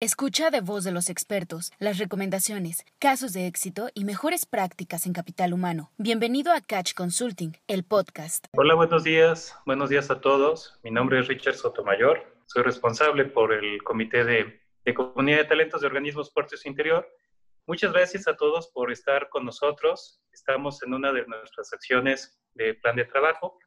Escucha de voz de los expertos las recomendaciones, casos de éxito y mejores prácticas en capital humano. Bienvenido a Catch Consulting, el podcast. Hola, buenos días. Buenos días a todos. Mi nombre es Richard Sotomayor. Soy responsable por el Comité de, Comunidad de Talentos de Organismos Puertos Interior. Muchas gracias a todos por estar con nosotros. Estamos en una de nuestras acciones de plan de trabajo.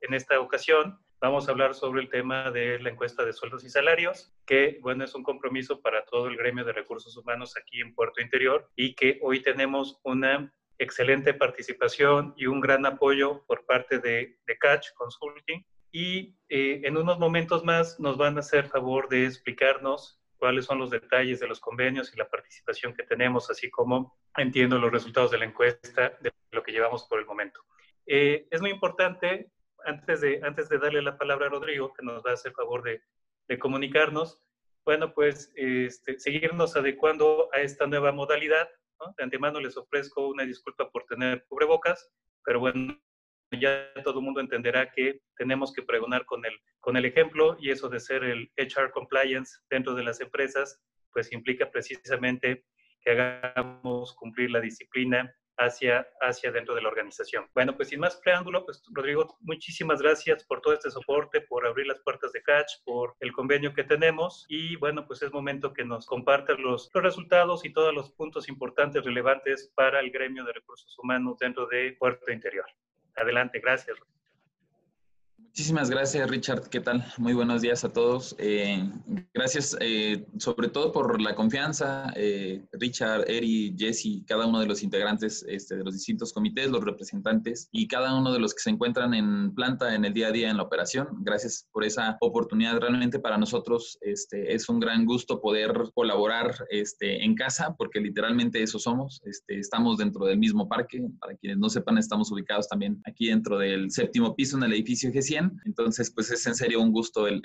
En esta ocasión Vamos a hablar sobre el tema de la encuesta de sueldos y salarios, que, bueno, es un compromiso para todo el gremio de recursos humanos aquí en Puerto Interior y que hoy tenemos una excelente participación y un gran apoyo por parte de, de Catch Consulting. Y eh, en unos momentos más nos van a hacer favor de explicarnos cuáles son los detalles de los convenios y la participación que tenemos, así como entiendo los resultados de la encuesta de lo que llevamos por el momento. Eh, es muy importante antes de, antes de darle la palabra a Rodrigo, que nos va a hacer favor de, de comunicarnos, bueno, pues este, seguirnos adecuando a esta nueva modalidad. De antemano les ofrezco una disculpa por tener cubrebocas, pero bueno, ya todo el mundo entenderá que tenemos que pregonar con el, con el ejemplo y eso de ser el HR compliance dentro de las empresas, pues implica precisamente que hagamos cumplir la disciplina hacia, hacia dentro de la organización. Bueno, pues sin más preámbulo, pues Rodrigo, muchísimas gracias por todo este soporte, por abrir las puertas de Catch, por el convenio que tenemos y bueno, pues es momento que nos compartas los, los resultados y todos los puntos importantes, relevantes para el gremio de recursos humanos dentro de Puerto Interior. Adelante, gracias. Muchísimas gracias, Richard. ¿Qué tal? Muy buenos días a todos. Eh, gracias eh, sobre todo por la confianza, eh, Richard, Eri, Jesse, cada uno de los integrantes este, de los distintos comités, los representantes y cada uno de los que se encuentran en planta en el día a día en la operación. Gracias por esa oportunidad. Realmente para nosotros este, es un gran gusto poder colaborar este, en casa, porque literalmente eso somos. Estamos dentro del mismo parque. Para quienes no sepan, estamos ubicados también aquí dentro del séptimo piso en el edificio G100 entonces, pues es en serio un gusto el,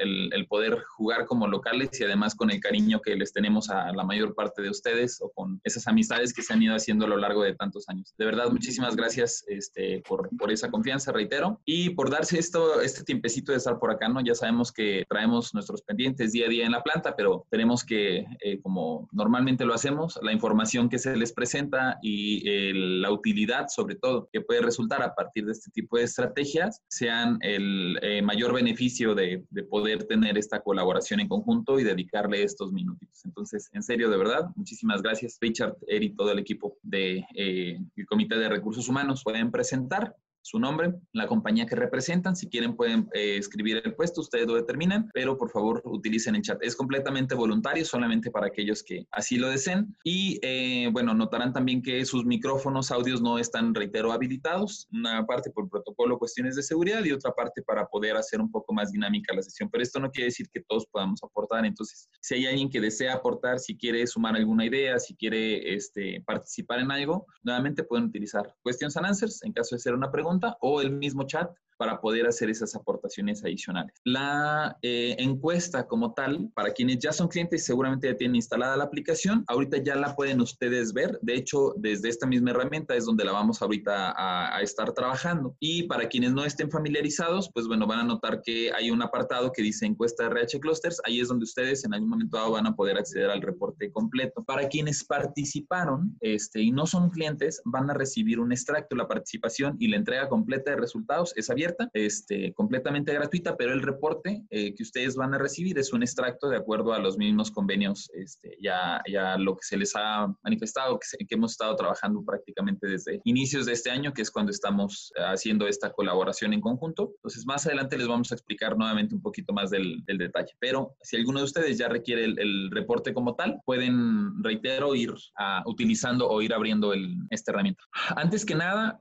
poder jugar como locales y además con el cariño que les tenemos a la mayor parte de ustedes o con esas amistades que se han ido haciendo a lo largo de tantos años. De verdad, muchísimas gracias este, por, esa confianza, reitero, y por darse esto, este tiempecito de estar por acá, ¿no? Ya sabemos que traemos nuestros pendientes día a día en la planta, pero tenemos que, eh, como normalmente lo hacemos, la información que se les presenta y la utilidad, sobre todo, que puede resultar a partir de este tipo de estrategias, sean el eh, mayor beneficio de, poder tener esta colaboración en conjunto y dedicarle estos minutitos. Entonces, en serio, de verdad, muchísimas gracias, Richard, Eri, todo el equipo del de, eh, Comité de Recursos Humanos. Pueden presentar su nombre, la compañía que representan. Si quieren pueden eh, escribir el puesto, ustedes lo determinan, pero por favor utilicen el chat. Es completamente voluntario, solamente para aquellos que así lo deseen. Y eh, bueno, notarán también que sus micrófonos, audios no están, reitero, habilitados. Una parte por protocolo, cuestiones de seguridad y otra parte para poder hacer un poco más dinámica la sesión. Pero esto no quiere decir que todos podamos aportar. Entonces, si hay alguien que desea aportar, si quiere sumar alguna idea, si quiere este, participar en algo, nuevamente pueden utilizar questions and answers en caso de ser una pregunta o el mismo chat para poder hacer esas aportaciones adicionales. La eh, encuesta como tal, para quienes ya son clientes, seguramente ya tienen instalada la aplicación. Ahorita ya la pueden ustedes ver. De hecho, desde esta misma herramienta es donde la vamos ahorita a, a estar trabajando. Y para quienes no estén familiarizados, pues bueno, van a notar que hay un apartado que dice encuesta RH Clusters. Ahí es donde ustedes en algún momento dado van a poder acceder al reporte completo. Para quienes participaron este, y no son clientes, van a recibir un extracto. La participación y la entrega completa de resultados es abierta este, completamente gratuita, pero el reporte eh, que ustedes van a recibir es un extracto de acuerdo a los mismos convenios, este, ya, ya lo que se les ha manifestado, que, que, hemos estado trabajando prácticamente desde inicios de este año, que es cuando estamos eh, haciendo esta colaboración en conjunto. Entonces, más adelante les vamos a explicar nuevamente un poquito más del, del detalle, pero si alguno de ustedes ya requiere el, el reporte como tal, pueden, reitero, ir a, utilizando o ir abriendo el, esta herramienta. Antes que nada,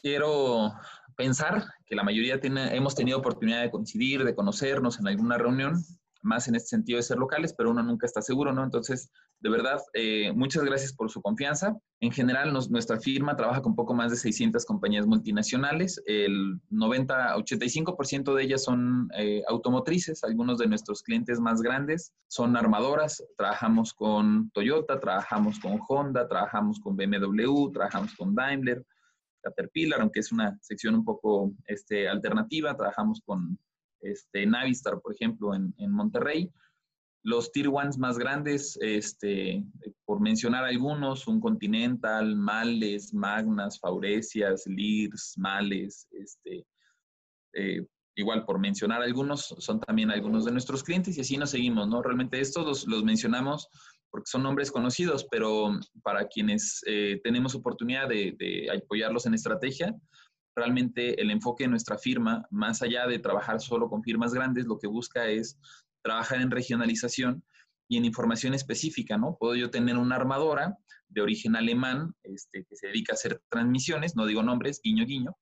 quiero pensar que la mayoría tiene, hemos tenido oportunidad de coincidir, de conocernos en alguna reunión, más en este sentido de ser locales, pero uno nunca está seguro, ¿no? Entonces, de verdad, eh, muchas gracias por su confianza. En general, nuestra firma trabaja con poco más de 600 compañías multinacionales. El 90-85% de ellas son eh, automotrices. Algunos de nuestros clientes más grandes son armadoras. Trabajamos con Toyota, trabajamos con Honda, trabajamos con BMW, trabajamos con Daimler, Caterpillar, aunque es una sección un poco este, alternativa. Trabajamos con este, Navistar, por ejemplo, en, Monterrey. Los tier ones más grandes, este, por mencionar algunos, un Continental, Males, Magnas, Faurecias, Lears, Males, este, eh, igual por mencionar algunos, son también algunos de nuestros clientes y así nos seguimos, ¿no? Realmente estos los, mencionamos porque son nombres conocidos, pero para quienes eh, tenemos oportunidad de, apoyarlos en estrategia, realmente el enfoque de nuestra firma, más allá de trabajar solo con firmas grandes, lo que busca es trabajar en regionalización y en información específica, ¿no? Puedo yo tener una armadora de origen alemán este, que se dedica a hacer transmisiones, no digo nombres, guiño, guiño,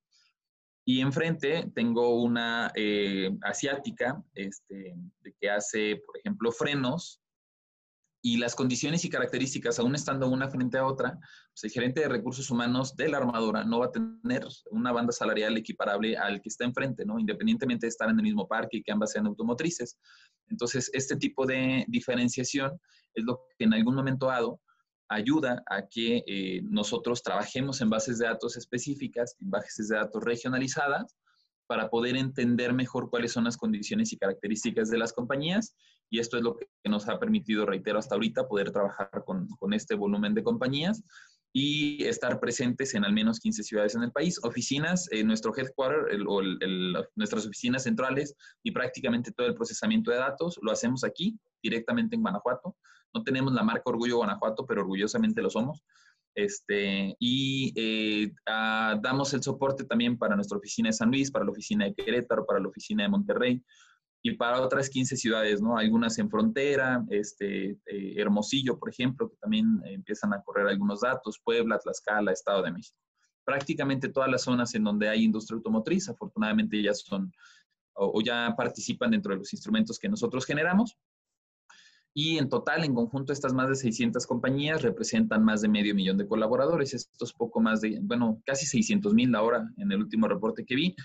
y enfrente tengo una eh, asiática este, que hace, por ejemplo, frenos y las condiciones y características, aún estando una frente a otra, pues el gerente de recursos humanos de la armadora no va a tener una banda salarial equiparable al que está enfrente, ¿no? Independientemente de estar en el mismo parque y que ambas sean automotrices. Entonces, este tipo de diferenciación es lo que en algún momento dado ayuda a que eh, nosotros trabajemos en bases de datos específicas, en bases de datos regionalizadas, para poder entender mejor cuáles son las condiciones y características de las compañías. Y esto es lo que nos ha permitido, reitero, hasta ahorita poder trabajar con, con este volumen de compañías y estar presentes en al menos 15 ciudades en el país. Oficinas, eh, nuestro headquarter o nuestras oficinas centrales y prácticamente todo el procesamiento de datos lo hacemos aquí, directamente en Guanajuato. No tenemos la marca Orgullo Guanajuato, pero orgullosamente lo somos. Este, y eh, ah, damos el soporte también para nuestra oficina de San Luis, para la oficina de Querétaro, para la oficina de Monterrey y para otras 15 ciudades, ¿no? Algunas en frontera, este, eh, Hermosillo, por ejemplo, que también empiezan a correr algunos datos, Puebla, Tlaxcala, Estado de México. Prácticamente todas las zonas en donde hay industria automotriz, afortunadamente ya son o ya participan dentro de los instrumentos que nosotros generamos y en total, en conjunto, estas más de 600 compañías representan más de medio millón de colaboradores. Esto es poco más de, bueno, casi 600 mil ahora en el último reporte que vi.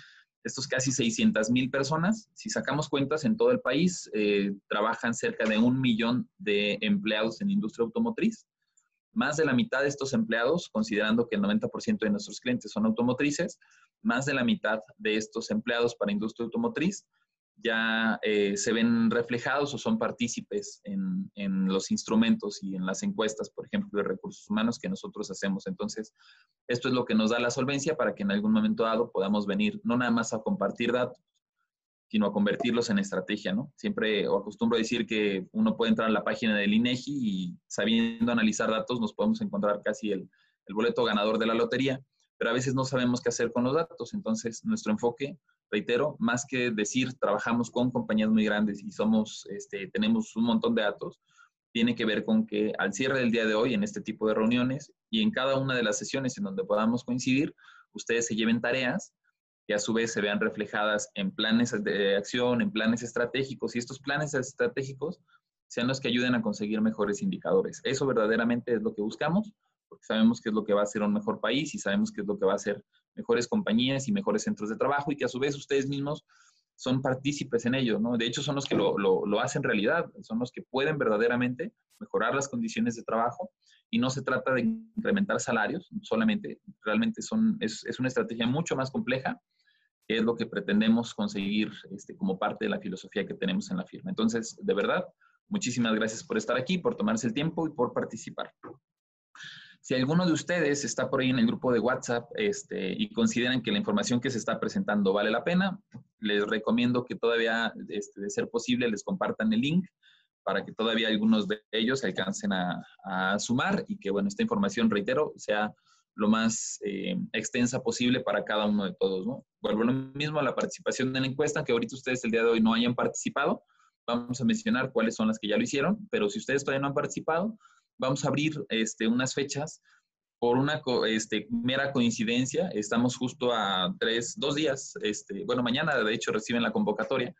Estos casi 600 mil personas, si sacamos cuentas en todo el país, eh, trabajan cerca de un millón de empleados en industria automotriz. Más de la mitad de estos empleados, considerando que el 90% de nuestros clientes son automotrices, más de la mitad de estos empleados para industria automotriz ya eh, se ven reflejados o son partícipes en, los instrumentos y en las encuestas, por ejemplo, de recursos humanos que nosotros hacemos. Entonces, esto es lo que nos da la solvencia para que en algún momento dado podamos venir no nada más a compartir datos, sino a convertirlos en estrategia, ¿no? Siempre o acostumbro a decir que uno puede entrar a la página del INEGI y sabiendo analizar datos nos podemos encontrar casi el, el boleto ganador de la lotería, pero a veces no sabemos qué hacer con los datos. Entonces, nuestro enfoque reitero, más que decir trabajamos con compañías muy grandes y somos, este, tenemos un montón de datos, tiene que ver con que al cierre del día de hoy, en este tipo de reuniones y en cada una de las sesiones en donde podamos coincidir, ustedes se lleven tareas que a su vez se vean reflejadas en planes de acción, en planes estratégicos y estos planes estratégicos sean los que ayuden a conseguir mejores indicadores. Eso verdaderamente es lo que buscamos, porque sabemos que es lo que va a ser un mejor país y sabemos que es lo que va a ser mejores compañías y mejores centros de trabajo y que a su vez ustedes mismos son partícipes en ello, ¿no? De hecho, son los que lo, lo, hacen realidad, son los que pueden verdaderamente mejorar las condiciones de trabajo y no se trata de incrementar salarios, solamente, realmente son, es, es una estrategia mucho más compleja, que es lo que pretendemos conseguir este, como parte de la filosofía que tenemos en la firma. Entonces, de verdad, muchísimas gracias por estar aquí, por tomarse el tiempo y por participar. Si alguno de ustedes está por ahí en el grupo de WhatsApp este, y consideran que la información que se está presentando vale la pena, les recomiendo que todavía, este, de ser posible, les compartan el link para que todavía algunos de ellos alcancen a, sumar y que, bueno, esta información, reitero, sea lo más eh, extensa posible para cada uno de todos, ¿no? Vuelvo lo mismo a la participación en la encuesta, que ahorita ustedes el día de hoy no hayan participado, vamos a mencionar cuáles son las que ya lo hicieron, pero si ustedes todavía no han participado, vamos a abrir este, unas fechas por una este, mera coincidencia. Estamos justo a tres, dos días, este, bueno, mañana de hecho reciben la convocatoria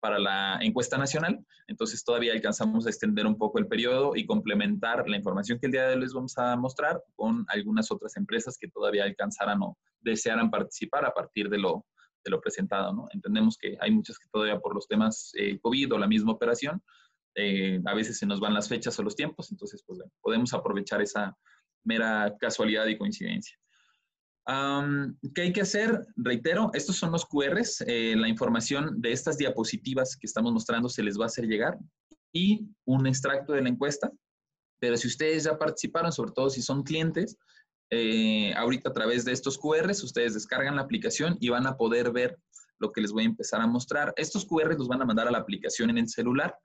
para la encuesta nacional, entonces todavía alcanzamos a extender un poco el periodo y complementar la información que el día de hoy les vamos a mostrar con algunas otras empresas que todavía alcanzaran o desearan participar a partir de lo, de lo presentado. ¿no? Entendemos que hay muchas que todavía por los temas eh, COVID o la misma operación, eh, a veces se nos van las fechas o los tiempos, entonces pues podemos aprovechar esa mera casualidad y coincidencia. ¿Qué hay que hacer? Reitero, estos son los QRs, eh, la información de estas diapositivas que estamos mostrando se les va a hacer llegar y un extracto de la encuesta. Pero si ustedes ya participaron, sobre todo si son clientes, eh, ahorita a través de estos QRs, ustedes descargan la aplicación y van a poder ver lo que les voy a empezar a mostrar. Estos QRs los van a mandar a la aplicación en el celular,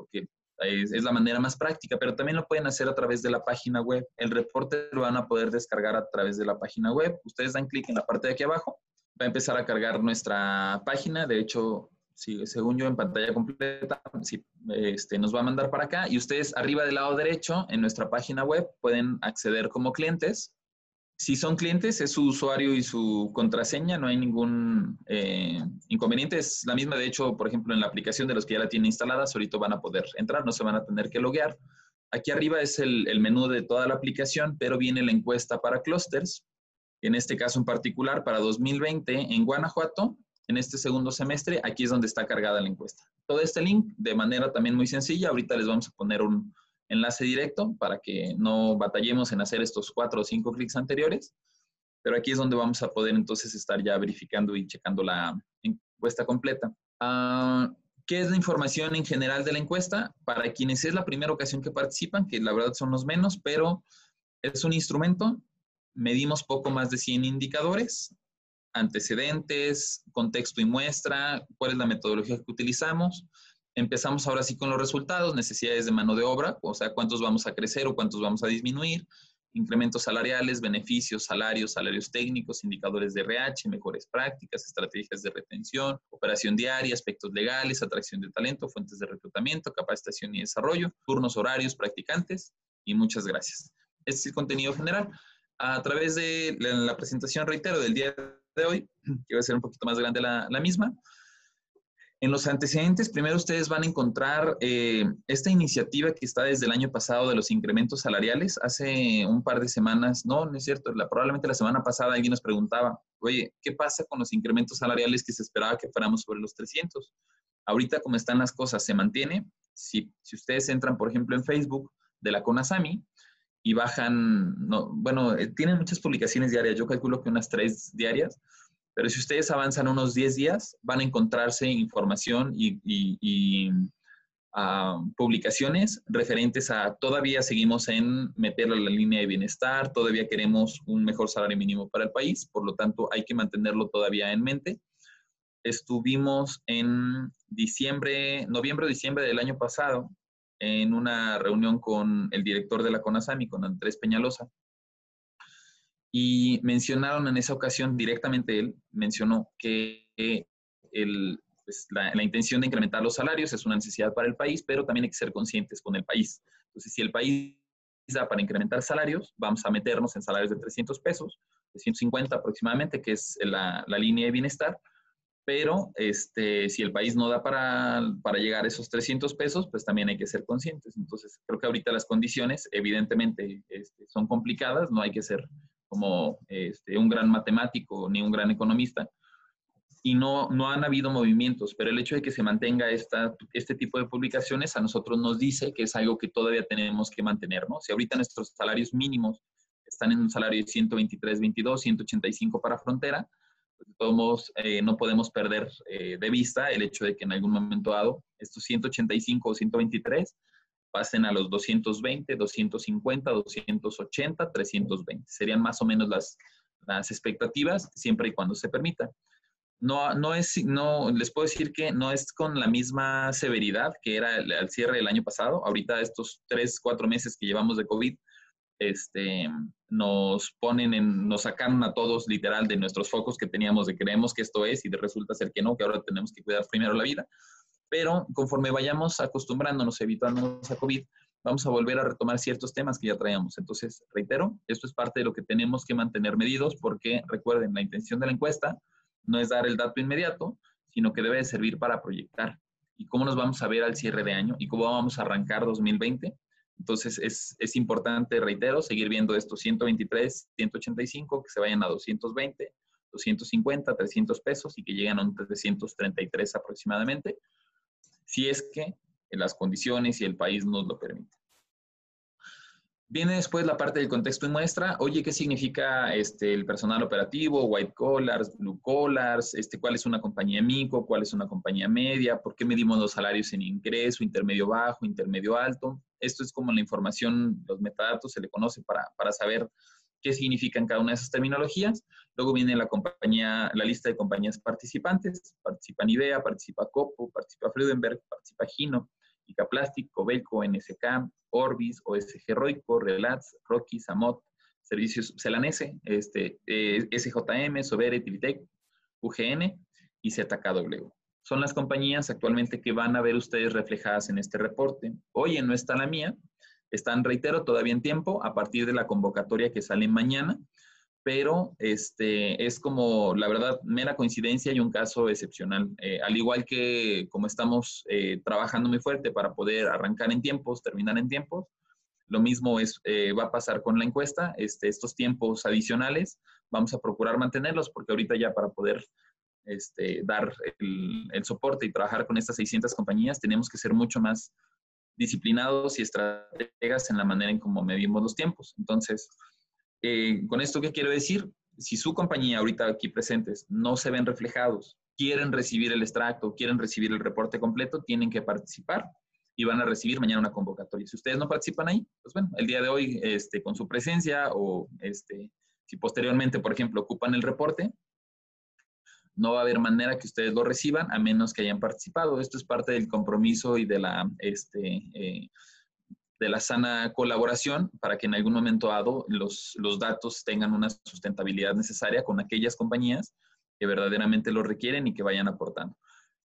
porque es, es, la manera más práctica, pero también lo pueden hacer a través de la página web. El reporte lo van a poder descargar a través de la página web. Ustedes dan clic en la parte de aquí abajo, va a empezar a cargar nuestra página. De hecho, si, según yo en pantalla completa, sí, este, nos va a mandar para acá y ustedes arriba del lado derecho en nuestra página web pueden acceder como clientes. Si son clientes, es su usuario y su contraseña, no hay ningún eh, inconveniente. Es la misma, de hecho, por ejemplo, en la aplicación de los que ya la tienen instalada, ahorita van a poder entrar, no se van a tener que loguear. Aquí arriba es el, el menú de toda la aplicación, pero viene la encuesta para clusters. En este caso en particular, para 2020 en Guanajuato, en este segundo semestre, aquí es donde está cargada la encuesta. Todo este link, de manera también muy sencilla, ahorita les vamos a poner un enlace directo para que no batallemos en hacer estos cuatro o cinco clics anteriores, pero aquí es donde vamos a poder entonces estar ya verificando y checando la encuesta completa. Uh, ¿Qué es la información en general de la encuesta? Para quienes es la primera ocasión que participan, que la verdad son los menos, pero es un instrumento, medimos poco más de 100 indicadores, antecedentes, contexto y muestra, cuál es la metodología que utilizamos. Empezamos ahora sí con los resultados, necesidades de mano de obra, o sea, cuántos vamos a crecer o cuántos vamos a disminuir, incrementos salariales, beneficios, salarios, salarios técnicos, indicadores de RH, mejores prácticas, estrategias de retención, operación diaria, aspectos legales, atracción de talento, fuentes de reclutamiento, capacitación y desarrollo, turnos horarios, practicantes y muchas gracias. Este es el contenido general. A través de la presentación, reitero, del día de hoy, que va a ser un poquito más grande la, la misma. En los antecedentes, primero ustedes van a encontrar eh, esta iniciativa que está desde el año pasado de los incrementos salariales. Hace un par de semanas, no, no es cierto, probablemente la semana pasada alguien nos preguntaba, oye, ¿qué pasa con los incrementos salariales que se esperaba que fuéramos sobre los 300? Ahorita, como están las cosas, se mantiene. Si, si ustedes entran, por ejemplo, en Facebook de la CONASAMI, y bajan, no, bueno, eh, tienen muchas publicaciones diarias, yo calculo que unas tres diarias, pero si ustedes avanzan unos 10 días, van a encontrarse información y, ah, publicaciones referentes a todavía seguimos en meterlo en la línea de bienestar, todavía queremos un mejor salario mínimo para el país, por lo tanto hay que mantenerlo todavía en mente. Estuvimos en diciembre, noviembre o diciembre del año pasado en una reunión con el director de la CONASAMI, con Andrés Peñalosa, y mencionaron en esa ocasión, directamente él mencionó que el, pues, la, la, intención de incrementar los salarios es una necesidad para el país, pero también hay que ser conscientes con el país. Entonces, si el país da para incrementar salarios, vamos a meternos en salarios de 300 pesos, 350 aproximadamente, que es la, la línea de bienestar, pero este, si el país no da para, para, llegar a esos 300 pesos, pues también hay que ser conscientes. Entonces, creo que ahorita las condiciones, evidentemente, este, son complicadas, no hay que ser como este, un gran matemático ni un gran economista, y no, no han habido movimientos, pero el hecho de que se mantenga esta, este tipo de publicaciones a nosotros nos dice que es algo que todavía tenemos que mantener, ¿no? Si ahorita nuestros salarios mínimos están en un salario de 123, 22, 185 para frontera, modos, eh, no podemos perder eh, de vista el hecho de que en algún momento dado estos 185 o 123 pasen a los 220, 250, 280, 320. Serían más o menos las, las expectativas siempre y cuando se permita. No, no es, no, les puedo decir que no es con la misma severidad que era al cierre del año pasado. Ahorita estos tres, cuatro meses que llevamos de COVID, este, nos ponen en, nos sacan a todos literal de nuestros focos que teníamos de creemos que esto es y de resulta ser que no, que ahora tenemos que cuidar primero la vida. Pero conforme vayamos acostumbrándonos, evitándonos a COVID, vamos a volver a retomar ciertos temas que ya traíamos. Entonces, reitero, esto es parte de lo que tenemos que mantener medidos porque recuerden, la intención de la encuesta no es dar el dato inmediato, sino que debe servir para proyectar. ¿Y cómo nos vamos a ver al cierre de año? ¿Y cómo vamos a arrancar 2020? Entonces es, es, importante, reitero, seguir viendo estos 123, 185, que se vayan a 220, 250, 300 pesos y que lleguen a un 333 aproximadamente, si es que las condiciones y el país nos lo permiten. Viene después la parte del contexto y muestra. Oye, ¿qué significa este, el personal operativo, white collars, blue collars? Este, ¿Cuál es una compañía micro? ¿Cuál es una compañía media? ¿Por qué medimos los salarios en ingreso, intermedio bajo, intermedio alto? Esto es como la información, los metadatos se le conoce para, para saber qué significan cada una de esas terminologías. Luego viene la compañía, la lista de compañías participantes. Participa Nivea, participa Copo, participa Freudenberg, participa Gino, Plastic, Cobeco, NSK, Orbis, OSG Roico, Relats, Rocky, Samot, Servicios Celanese, este, eh, SJM, Sobere, Tilitec, UGN y ZKW. Son las compañías actualmente que van a ver ustedes reflejadas en este reporte. Hoy no está la mía, están, reitero, todavía en tiempo a partir de la convocatoria que sale mañana pero este, es como, la verdad, mera coincidencia y un caso excepcional. Eh, al igual que como estamos eh, trabajando muy fuerte para poder arrancar en tiempos, terminar en tiempos, lo mismo es, eh, va a pasar con la encuesta. Este, estos tiempos adicionales vamos a procurar mantenerlos porque ahorita ya para poder este, dar el, el soporte y trabajar con estas 600 compañías tenemos que ser mucho más disciplinados y estrategas en la manera en cómo medimos los tiempos. Entonces, eh, con esto, ¿qué quiero decir? Si su compañía ahorita aquí presentes no se ven reflejados, quieren recibir el extracto, quieren recibir el reporte completo, tienen que participar y van a recibir mañana una convocatoria. Si ustedes no participan ahí, pues bueno, el día de hoy, este, con su presencia o este, si posteriormente, por ejemplo, ocupan el reporte, no va a haber manera que ustedes lo reciban a menos que hayan participado. Esto es parte del compromiso y de la este, eh, de la sana colaboración para que en algún momento dado los, los datos tengan una sustentabilidad necesaria con aquellas compañías que verdaderamente lo requieren y que vayan aportando.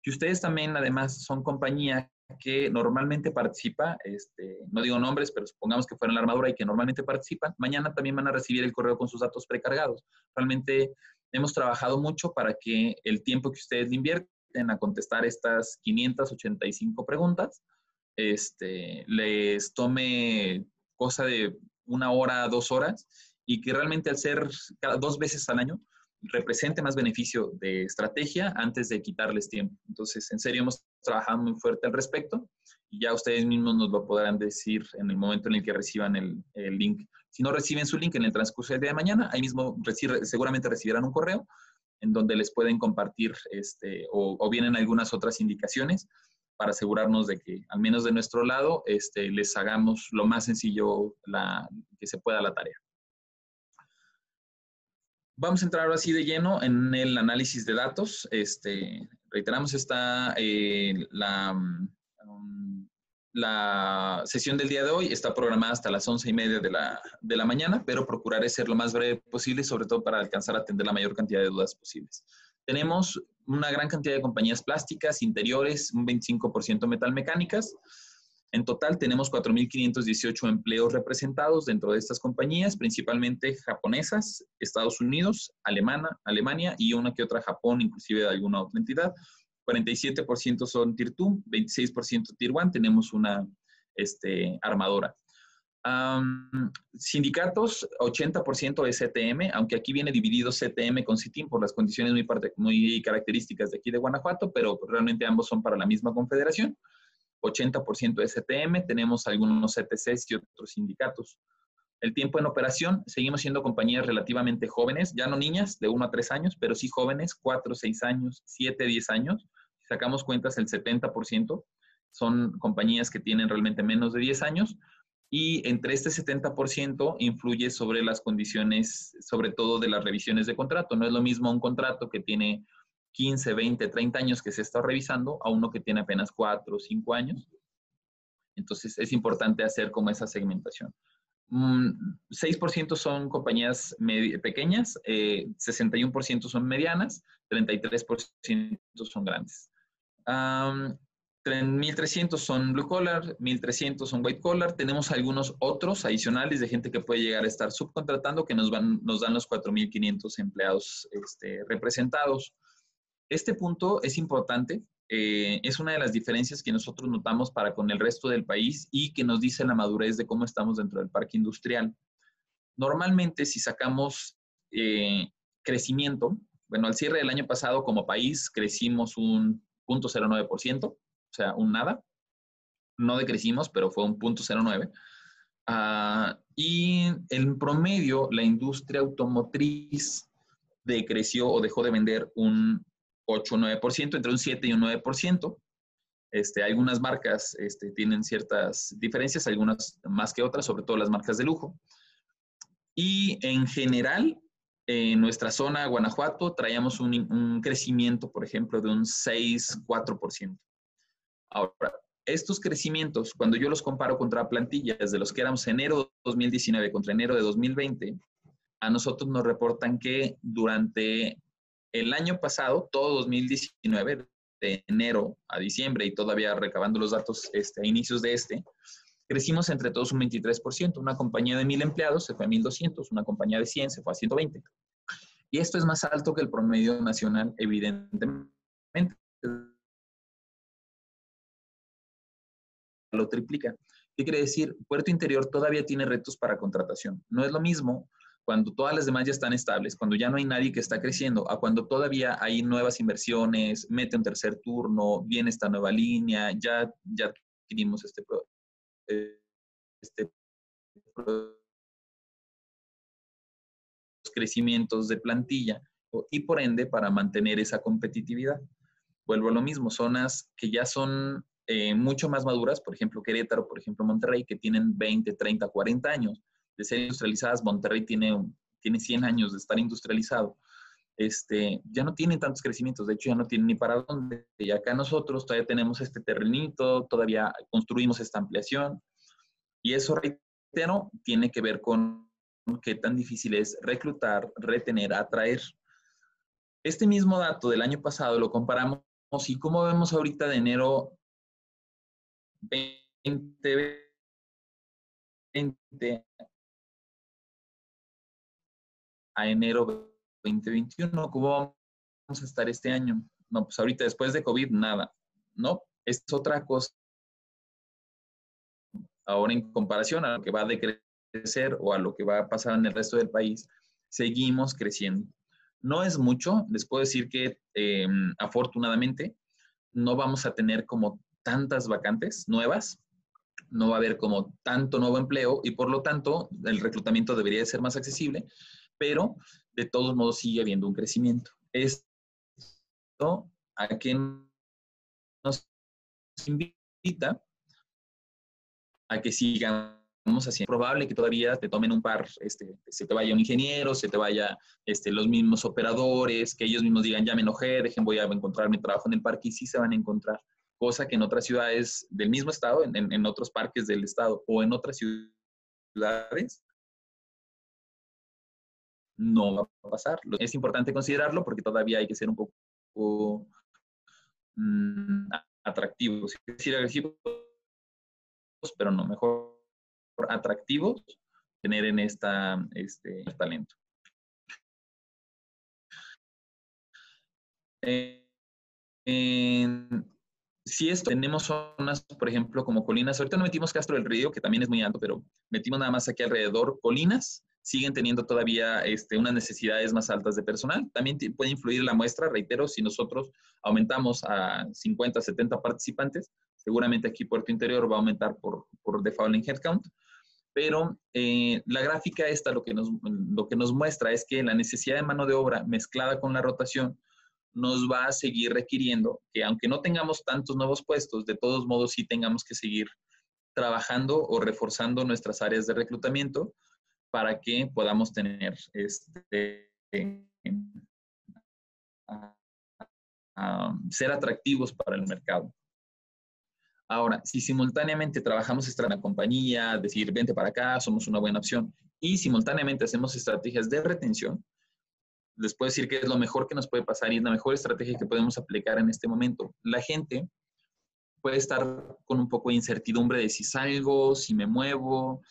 Si ustedes también además son compañía que normalmente participa, este, no digo nombres, pero supongamos que fueron la armadura y que normalmente participan, mañana también van a recibir el correo con sus datos precargados. Realmente hemos trabajado mucho para que el tiempo que ustedes invierten a contestar estas 585 preguntas, este, les tome cosa de una hora, dos horas, y que realmente al ser cada dos veces al año, represente más beneficio de estrategia antes de quitarles tiempo. Entonces, en serio, hemos trabajado muy fuerte al respecto y ya ustedes mismos nos lo podrán decir en el momento en el que reciban el, link. Si no reciben su link en el transcurso del día de mañana, ahí mismo seguramente recibirán un correo en donde les pueden compartir este, o, o vienen algunas otras indicaciones para asegurarnos de que, al menos de nuestro lado, este, les hagamos lo más sencillo la, que se pueda la tarea. Vamos a entrar ahora sí de lleno en el análisis de datos. Este, reiteramos, esta, eh, la, la sesión del día de hoy está programada hasta las once y media de la, de la mañana, pero procuraré ser lo más breve posible, sobre todo para alcanzar a atender la mayor cantidad de dudas posibles. Tenemos una gran cantidad de compañías plásticas, interiores, un 25% metalmecánicas. En total tenemos 4.518 empleos representados dentro de estas compañías, principalmente japonesas, Estados Unidos, Alemana, Alemania y una que otra Japón, inclusive de alguna otra entidad. 47% son Tier 2, 26% Tier 1, tenemos una este, armadora sindicatos, 80% de CTM, aunque aquí viene dividido CTM con CITIM por las condiciones muy, muy características de aquí de Guanajuato, pero realmente ambos son para la misma confederación. 80% de CTM, tenemos algunos CTCs y otros sindicatos. El tiempo en operación, seguimos siendo compañías relativamente jóvenes, ya no niñas de 1 a 3 años, pero sí jóvenes, 4, 6 años, 7, 10 años. Sacamos cuentas, el 70% son compañías que tienen realmente menos de 10 años y entre este 70% influye sobre las condiciones, sobre todo de las revisiones de contrato. No es lo mismo un contrato que tiene 15, 20, 30 años que se está revisando a uno que tiene apenas 4 o 5 años. Entonces es importante hacer como esa segmentación. 6% mm, son compañías pequeñas, 61% eh, son medianas, 33% son grandes. 1.300 son blue collar, 1.300 son white collar. Tenemos algunos otros adicionales de gente que puede llegar a estar subcontratando que nos, van, nos dan los 4.500 empleados este, representados. Este punto es importante. Eh, es una de las diferencias que nosotros notamos para con el resto del país y que nos dice la madurez de cómo estamos dentro del parque industrial. Normalmente, si sacamos eh, crecimiento, bueno, al cierre del año pasado como país crecimos un 0.09%, o sea, un nada. No decrecimos, pero fue un punto 09. Ah, y en promedio la industria automotriz decreció o dejó de vender un 8 o 9%, entre un 7 y un 9%. Este, algunas marcas este, tienen ciertas diferencias, algunas más que otras, sobre todo las marcas de lujo. Y en general, en nuestra zona, Guanajuato, traíamos un, crecimiento, por ejemplo, de un 6-4%. Ahora, estos crecimientos, cuando yo los comparo contra plantillas de los que éramos enero de 2019 contra enero de 2020, a nosotros nos reportan que durante el año pasado, todo 2019, de enero a diciembre y todavía recabando los datos este, a inicios de este, crecimos entre todos un 23%. Una compañía de 1.000 empleados se fue a 1.200, una compañía de 100 se fue a 120. Y esto es más alto que el promedio nacional, evidentemente lo triplica. ¿Qué quiere decir? Puerto Interior todavía tiene retos para contratación. No es lo mismo cuando todas las demás ya están estables, cuando ya no hay nadie que está creciendo, a cuando todavía hay nuevas inversiones, mete un tercer turno, viene esta nueva línea, ya, ya adquirimos este, este crecimientos de plantilla y por ende para mantener esa competitividad. Vuelvo a lo mismo, zonas que ya son eh, mucho más maduras, por ejemplo Querétaro, por ejemplo Monterrey, que tienen 20, 30, 40 años de ser industrializadas. Monterrey tiene, tiene 100 años de estar industrializado. Este, ya no tienen tantos crecimientos, de hecho ya no tienen ni para dónde. Y acá nosotros todavía tenemos este terrenito, todavía construimos esta ampliación. Y eso, reitero, tiene que ver con qué tan difícil es reclutar, retener, atraer. Este mismo dato del año pasado lo comparamos y como vemos ahorita de enero 2020 a enero 2021. ¿Cómo vamos a estar este año? No, pues ahorita después de COVID, nada. No, es otra cosa. Ahora en comparación a lo que va a decrecer o a lo que va a pasar en el resto del país, seguimos creciendo. No es mucho, les puedo decir que em, afortunadamente no vamos a tener como tantas vacantes nuevas, no va a haber como tanto nuevo empleo y por lo tanto el reclutamiento debería de ser más accesible, pero de todos modos sigue habiendo un crecimiento. Esto a que nos invita a que sigamos así. Es probable que todavía te tomen un par, este, se te vaya un ingeniero, se te vaya este, los mismos operadores, que ellos mismos digan, ya me enojé, dejen, voy a encontrar mi trabajo en el parque y sí se van a encontrar cosa que en otras ciudades del mismo estado, en, otros parques del estado o en otras ciudades, no va a pasar. Es importante considerarlo porque todavía hay que ser un poco mm, atractivos, es decir, agresivos, pero no, mejor atractivos, tener en esta, este talento. en, si esto, tenemos zonas, por ejemplo, como colinas, ahorita no metimos Castro del Río, que también es muy alto, pero metimos nada más aquí alrededor colinas, siguen teniendo todavía este, unas necesidades más altas de personal. También puede influir la muestra, reitero, si nosotros aumentamos a 50, 70 participantes, seguramente aquí Puerto Interior va a aumentar por, por default en headcount, pero eh, la gráfica esta lo que, nos, lo que nos muestra es que la necesidad de mano de obra mezclada con la rotación nos va a seguir requiriendo que aunque no tengamos tantos nuevos puestos, de todos modos sí tengamos que seguir trabajando o reforzando nuestras áreas de reclutamiento para que podamos tener este, ser atractivos para el mercado. Ahora, si simultáneamente trabajamos en la compañía, decir, vente para acá, somos una buena opción, y simultáneamente hacemos estrategias de retención, les puedo decir que es lo mejor que nos puede pasar y es la mejor estrategia que podemos aplicar en este momento. La gente puede estar con un poco de incertidumbre de si salgo, si me muevo.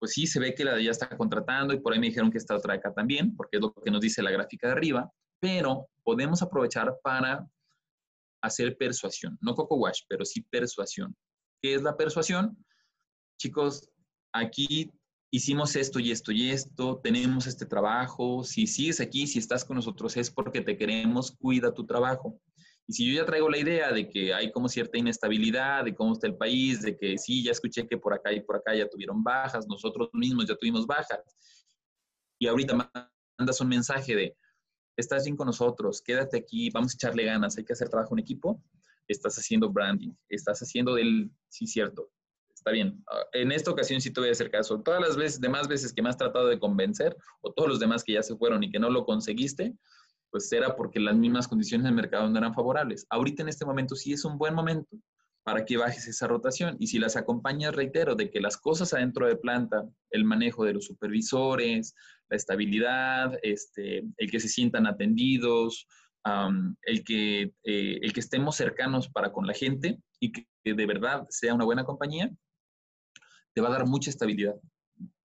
Pues sí, se ve que la de allá está contratando y por ahí me dijeron que está otra acá también, porque es lo que nos dice la gráfica de arriba, pero podemos aprovechar para hacer persuasión, no coco wash, pero sí persuasión. ¿Qué es la persuasión? Chicos, aquí hicimos esto y esto y esto, tenemos este trabajo, si sigues aquí, si estás con nosotros es porque te queremos, cuida tu trabajo. Y si yo ya traigo la idea de que hay como cierta inestabilidad, de cómo está el país, de que sí, ya escuché que por acá y por acá ya tuvieron bajas, nosotros mismos ya tuvimos bajas, y ahorita mandas un mensaje de, estás bien con nosotros, quédate aquí, vamos a echarle ganas, hay que hacer trabajo en equipo, estás haciendo branding, estás haciendo del, sí, cierto, está bien. Ah, en esta ocasión sí te voy a hacer caso. Todas las veces, demás veces que me has tratado de convencer, o todos los demás que ya se fueron y que no lo conseguiste, pues era porque las mismas condiciones del mercado no eran favorables. Ahorita en este momento sí es un buen momento para que bajes esa rotación. Y si las acompañas, reitero, de que las cosas adentro de planta, el manejo de los supervisores, la estabilidad, este, el que se sientan atendidos, el, que, eh, el que estemos cercanos para con la gente y que, de verdad sea una buena compañía, te va a dar mucha estabilidad.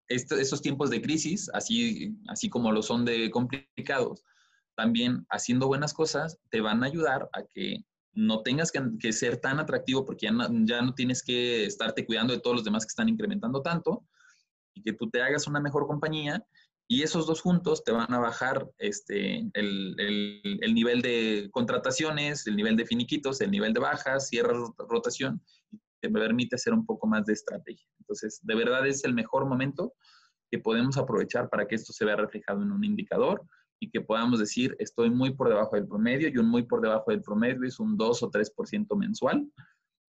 estos tiempos de crisis, así, así como lo son de complicados, también haciendo buenas cosas te van a ayudar a que no tengas que, ser tan atractivo porque ya no, tienes que estarte cuidando de todos los demás que están incrementando tanto y que tú te hagas una mejor compañía y esos dos juntos te van a bajar este, el, el, el nivel de contrataciones, el nivel de finiquitos, el nivel de bajas, cierre rotación y te permite hacer un poco más de estrategia. Entonces, de verdad es el mejor momento que podemos aprovechar para que esto se vea reflejado en un indicador y que podamos decir, estoy muy por debajo del promedio y un muy por debajo del promedio es un 2 o 3% mensual.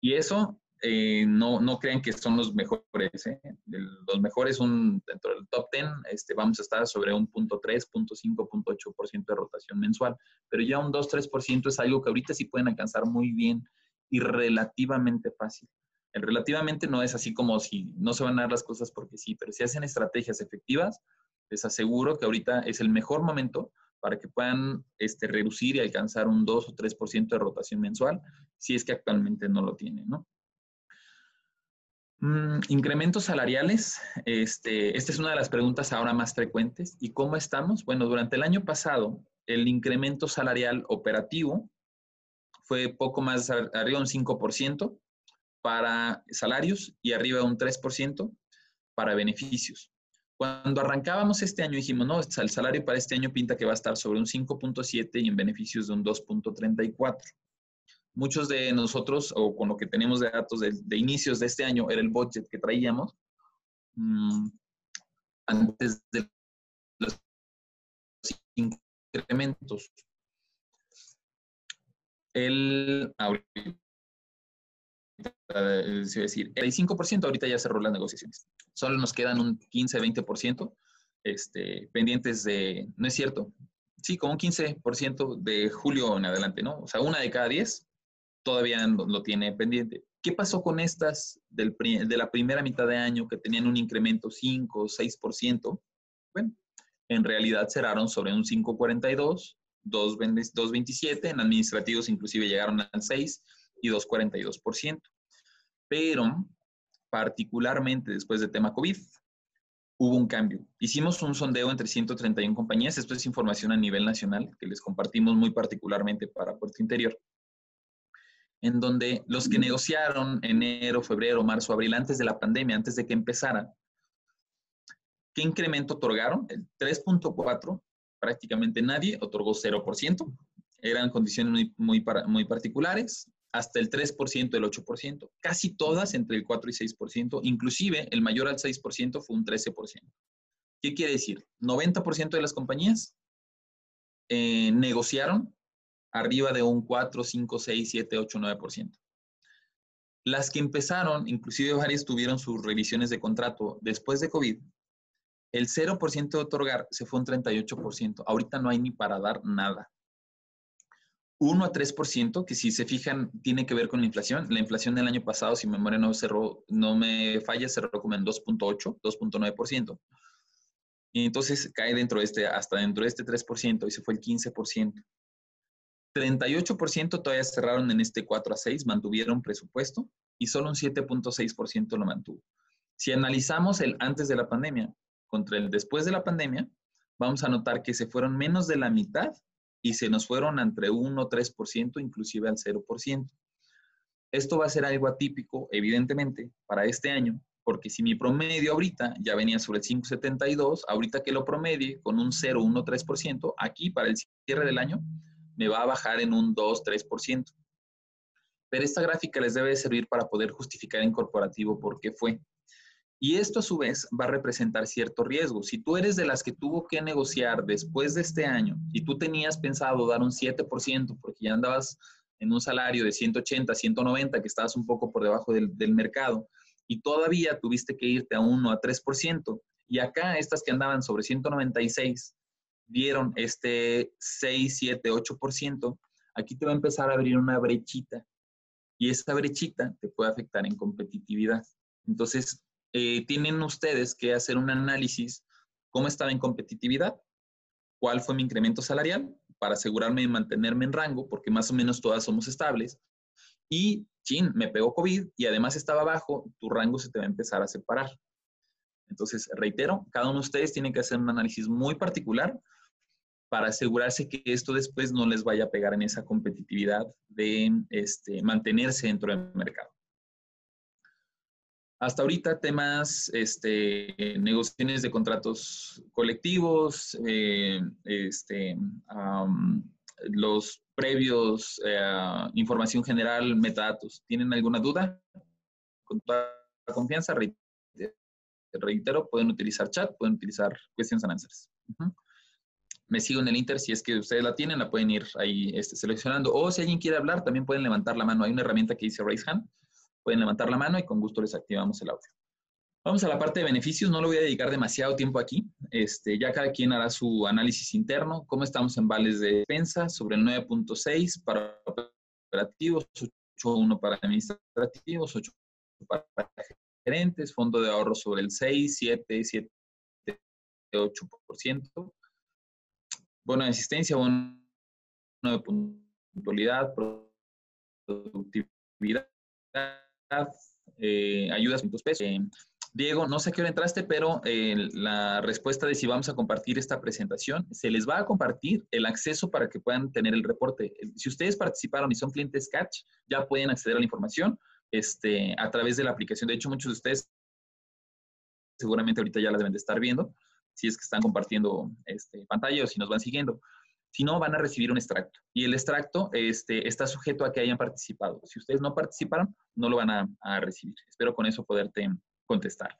Y eso eh, no, no crean que son los mejores. ¿eh? Los mejores, un, dentro del top 10, este, vamos a estar sobre un punto 3, punto 5, punto 8% de rotación mensual. Pero ya un 2-3% es algo que ahorita sí pueden alcanzar muy bien y relativamente fácil. El relativamente no es así como si no se van a dar las cosas porque sí, pero si hacen estrategias efectivas, les aseguro que ahorita es el mejor momento para que puedan este, reducir y alcanzar un 2 o 3% de rotación mensual, si es que actualmente no lo tienen, ¿no? Mm, incrementos salariales, este, esta es una de las preguntas ahora más frecuentes. ¿Y cómo estamos? Bueno, durante el año pasado, el incremento salarial operativo fue poco más arriba de un 5% para salarios y arriba de un 3% para beneficios. Cuando arrancábamos este año dijimos, no, el salario para este año pinta que va a estar sobre un 5.7 y en beneficios de un 2.34. Muchos de nosotros, o con lo que tenemos de datos de, inicios de este año, era el budget que traíamos mm, antes de los incrementos. El, es decir, el 5% ahorita ya cerró las negociaciones. Solo nos quedan un 15-20% este, pendientes de, no es cierto, sí, como un 15% de julio en adelante, ¿no? O sea, una de cada 10 todavía lo, tiene pendiente. ¿Qué pasó con estas del, de la primera mitad de año que tenían un incremento 5 o 6%? Bueno, en realidad cerraron sobre un 5.42, 2.27, en administrativos inclusive llegaron al 6 y 2,42%. Pero particularmente después del tema COVID, hubo un cambio. Hicimos un sondeo entre 131 compañías, esto es información a nivel nacional que les compartimos muy particularmente para Puerto Interior, en donde los que negociaron enero, febrero, marzo, abril, antes de la pandemia, antes de que empezara, ¿qué incremento otorgaron? El 3.4, prácticamente nadie otorgó 0%, eran condiciones muy, muy, muy particulares hasta el 3%, el 8%, casi todas entre el 4 y 6%, inclusive el mayor al 6% fue un 13%. ¿Qué quiere decir? 90% de las compañías eh, negociaron arriba de un 4, 5, 6, 7, 8, 9%. Las que empezaron, inclusive varias tuvieron sus revisiones de contrato después de COVID, el 0% de otorgar se fue un 38%. Ahorita no hay ni para dar nada. 1 a 3%, que si se fijan, tiene que ver con la inflación. La inflación del año pasado, si mi memoria no, cerró, no me falla, cerró como en 2.8, 2.9%. Y entonces cae dentro de este, hasta dentro de este 3% y se fue el 15%. 38% todavía cerraron en este 4 a 6, mantuvieron presupuesto y solo un 7.6% lo mantuvo. Si analizamos el antes de la pandemia contra el después de la pandemia, vamos a notar que se fueron menos de la mitad y se nos fueron entre 1, 3%, inclusive al 0%. Esto va a ser algo atípico, evidentemente, para este año, porque si mi promedio ahorita ya venía sobre el 5,72, ahorita que lo promedie con un 0, 1, 3%, aquí para el cierre del año me va a bajar en un 2, 3%. Pero esta gráfica les debe servir para poder justificar en corporativo por qué fue. Y esto a su vez va a representar cierto riesgo. Si tú eres de las que tuvo que negociar después de este año y tú tenías pensado dar un 7% porque ya andabas en un salario de 180, 190, que estabas un poco por debajo del, del mercado, y todavía tuviste que irte a 1 a 3%, y acá estas que andaban sobre 196 dieron este 6, 7, 8%, aquí te va a empezar a abrir una brechita y esa brechita te puede afectar en competitividad. Entonces, eh, tienen ustedes que hacer un análisis, cómo estaba en competitividad, cuál fue mi incremento salarial para asegurarme de mantenerme en rango, porque más o menos todas somos estables. Y, chin, me pegó COVID y además estaba bajo, tu rango se te va a empezar a separar. Entonces, reitero, cada uno de ustedes tiene que hacer un análisis muy particular para asegurarse que esto después no les vaya a pegar en esa competitividad de este, mantenerse dentro del mercado. Hasta ahorita temas, este, negociaciones de contratos colectivos, eh, este, los previos, eh, información general, metadatos. ¿Tienen alguna duda? Con toda confianza, reitero, pueden utilizar chat, pueden utilizar questions and answers. Me sigo en el Inter, si es que ustedes la tienen, la pueden ir ahí este, seleccionando. O si alguien quiere hablar, también pueden levantar la mano. Hay una herramienta que dice Raise Hand pueden levantar la mano y con gusto les activamos el audio. Vamos a la parte de beneficios, no lo voy a dedicar demasiado tiempo aquí, este, ya cada quien hará su análisis interno, cómo estamos en vales de defensa, sobre el 9.6 para operativos, 8.1 para administrativos, 8 para gerentes, fondo de ahorro sobre el 6, 7, 7, 8%, bono de asistencia, bono de puntualidad, productividad, eh, ayudas pesos. Eh, Diego, no sé a qué hora entraste, pero eh, la respuesta de si vamos a compartir esta presentación, se les va a compartir el acceso para que puedan tener el reporte. Si ustedes participaron y son clientes Catch, ya pueden acceder a la información este, a través de la aplicación. De hecho, muchos de ustedes seguramente ahorita ya la deben de estar viendo, si es que están compartiendo este, pantalla o si nos van siguiendo. Si no, van a recibir un extracto. Y el extracto este, está sujeto a que hayan participado. Si ustedes no participaron, no lo van a, recibir. Espero con eso poderte contestar.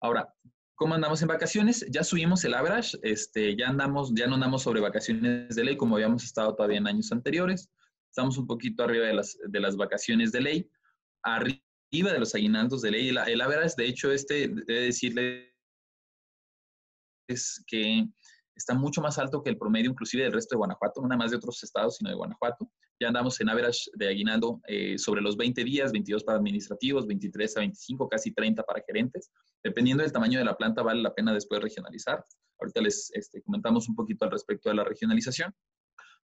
Ahora, ¿cómo andamos en vacaciones? Ya subimos el average, este, ya andamos, ya no andamos sobre vacaciones de ley como habíamos estado todavía en años anteriores. Estamos un poquito arriba de las, de las vacaciones de ley, arriba de los aguinaldos de ley. El, el average, de hecho, este debe decirle es que está mucho más alto que el promedio inclusive del resto de Guanajuato, no nada más de otros estados, sino de Guanajuato. Ya andamos en average de aguinaldo eh, sobre los 20 días, 22 para administrativos, 23 a 25, casi 30 para gerentes. Dependiendo del tamaño de la planta, vale la pena después regionalizar. Ahorita les este, comentamos un poquito al respecto de la regionalización.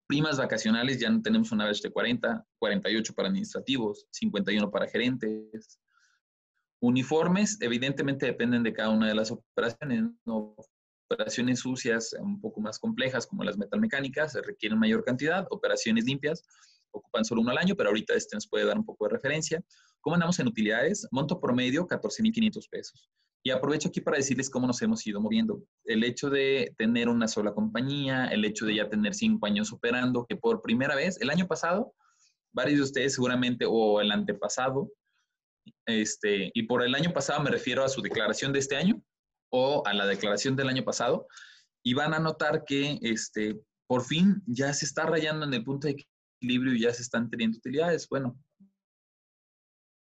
Primas vacacionales, ya tenemos un average de 40, 48 para administrativos, 51 para gerentes. Uniformes, evidentemente dependen de cada una de las operaciones. Operaciones sucias un poco más complejas como las metalmecánicas requieren mayor cantidad, operaciones limpias ocupan solo uno al año, pero ahorita este nos puede dar un poco de referencia. ¿Cómo andamos en utilidades? Monto promedio 14.500 pesos. Y aprovecho aquí para decirles cómo nos hemos ido moviendo. El hecho de tener una sola compañía, el hecho de ya tener cinco años operando, que por primera vez, el año pasado, varios de ustedes seguramente, o el antepasado, este, y por el año pasado me refiero a su declaración de este año, o a la declaración del año pasado y van a notar que este, por fin ya se está rayando en el punto de equilibrio y ya se están teniendo utilidades. Bueno,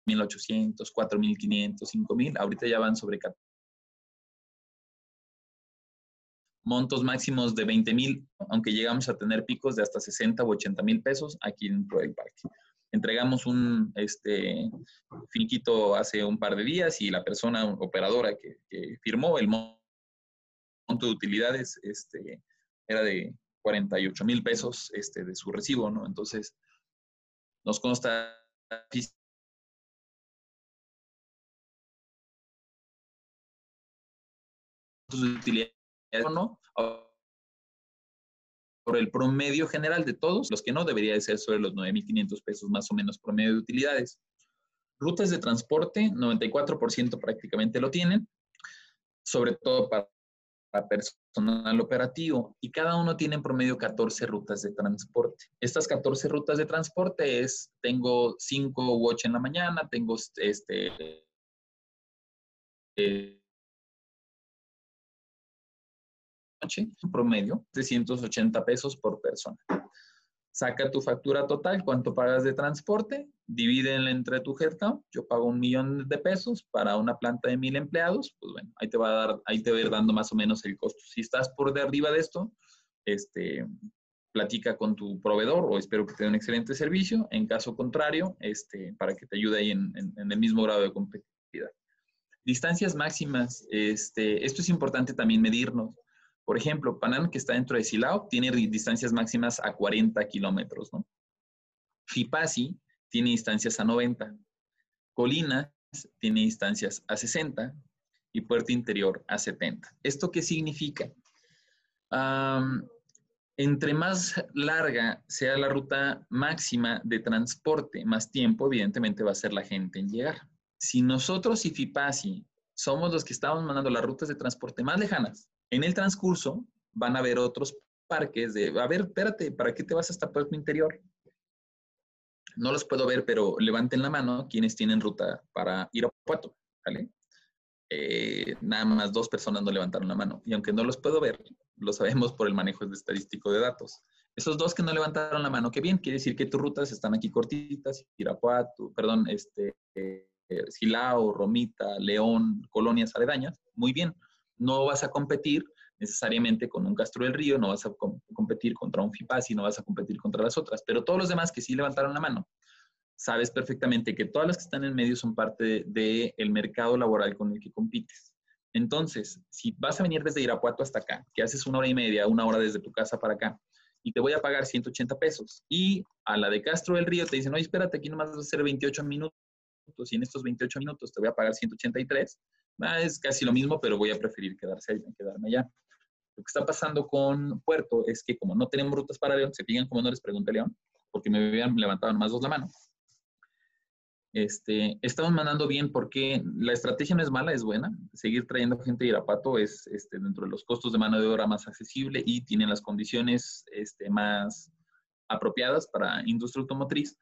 1800, 4500, 5000, ahorita ya van sobre montos máximos de 20 mil, aunque llegamos a tener picos de hasta 60 o 80 mil pesos aquí en del Parque entregamos un este, finiquito hace un par de días y la persona operadora que, firmó el monto de utilidades este, era de 48 mil pesos este, de su recibo, ¿no? Entonces, nos consta de utilidades. Por el promedio general de todos, los que no debería de ser sobre los 9.500 pesos más o menos promedio de utilidades. Rutas de transporte, 94% prácticamente lo tienen, sobre todo para personal operativo y cada uno tiene en promedio 14 rutas de transporte. Estas 14 rutas de transporte es, tengo 5 u 8 en la mañana, tengo este, eh, en promedio, 380 pesos por persona. Saca tu factura total, cuánto pagas de transporte, divídenla entre tu headcount. Yo pago un millón de pesos para una planta de mil empleados, pues bueno, ahí te va a dar, ahí te va a ir dando más o menos el costo. Si estás por de arriba de esto, este, platica con tu proveedor o espero que te dé un excelente servicio. En caso contrario, este, para que te ayude ahí en, en el mismo grado de competitividad. Distancias máximas, este, esto es importante también medirnos. Por ejemplo, Panam, que está dentro de Silao, tiene distancias máximas a 40 kilómetros, ¿no? Fipasi tiene distancias a 90. Colinas tiene distancias a 60 y Puerto Interior a 70. ¿Esto qué significa? entre más larga sea la ruta máxima de transporte, más tiempo evidentemente va a ser la gente en llegar. Si nosotros y FIPASI somos los que estamos mandando las rutas de transporte más lejanas, en el transcurso van a haber otros parques de, a ver, espérate, ¿para qué te vas hasta Puerto Interior? No los puedo ver, pero levanten la mano quienes tienen ruta para ir a Puerto, ¿vale? Eh, nada más dos personas no levantaron la mano. Y aunque no los puedo ver, lo sabemos por el manejo estadístico de datos. Esos dos que no levantaron la mano, qué bien, quiere decir que tus rutas están aquí cortitas, Irapuato, perdón, este, eh, Silao, Romita, León, colonias aledañas, muy bien no vas a competir necesariamente con un Castro del Río, no vas a competir contra un FIPASI, no vas a competir contra las otras, pero todos los demás que sí levantaron la mano, sabes perfectamente que todas las que están en medio son parte del mercado laboral con el que compites. Entonces, si vas a venir desde Irapuato hasta acá, que haces una hora y media, una hora desde tu casa para acá, y te voy a pagar 180 pesos, y a la de Castro del Río te dicen, oye, espérate, aquí nomás vas a hacer 28 minutos, y en estos 28 minutos te voy a pagar 183, Ah, es casi lo mismo, pero voy a preferir quedarse ahí, quedarme allá. Lo que está pasando con Puerto es que como no tenemos rutas para León, se fijan como no les pregunté León, porque me habían levantado más dos la mano. Este, estamos mandando bien porque la estrategia no es mala, es buena. Seguir trayendo gente de Irapato es este, dentro de los costos de mano de obra más accesible y tiene las condiciones este, más apropiadas para industria automotriz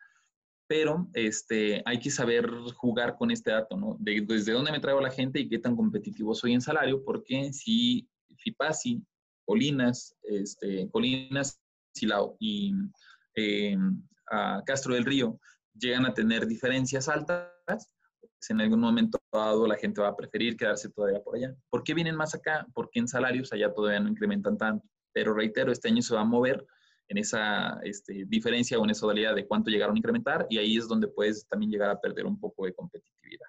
pero este, hay que saber jugar con este dato, ¿no? desde dónde me traigo la gente y qué tan competitivo soy en salario, porque si Fipasi, Colinas, este, Colinas, Silao y eh, Castro del Río llegan a tener diferencias altas, pues en algún momento dado la gente va a preferir quedarse todavía por allá. ¿Por qué vienen más acá? Porque en salarios allá todavía no incrementan tanto. Pero reitero, este año se va a mover en esa este, diferencia o en esa dualidad de cuánto llegaron a incrementar y ahí es donde puedes también llegar a perder un poco de competitividad.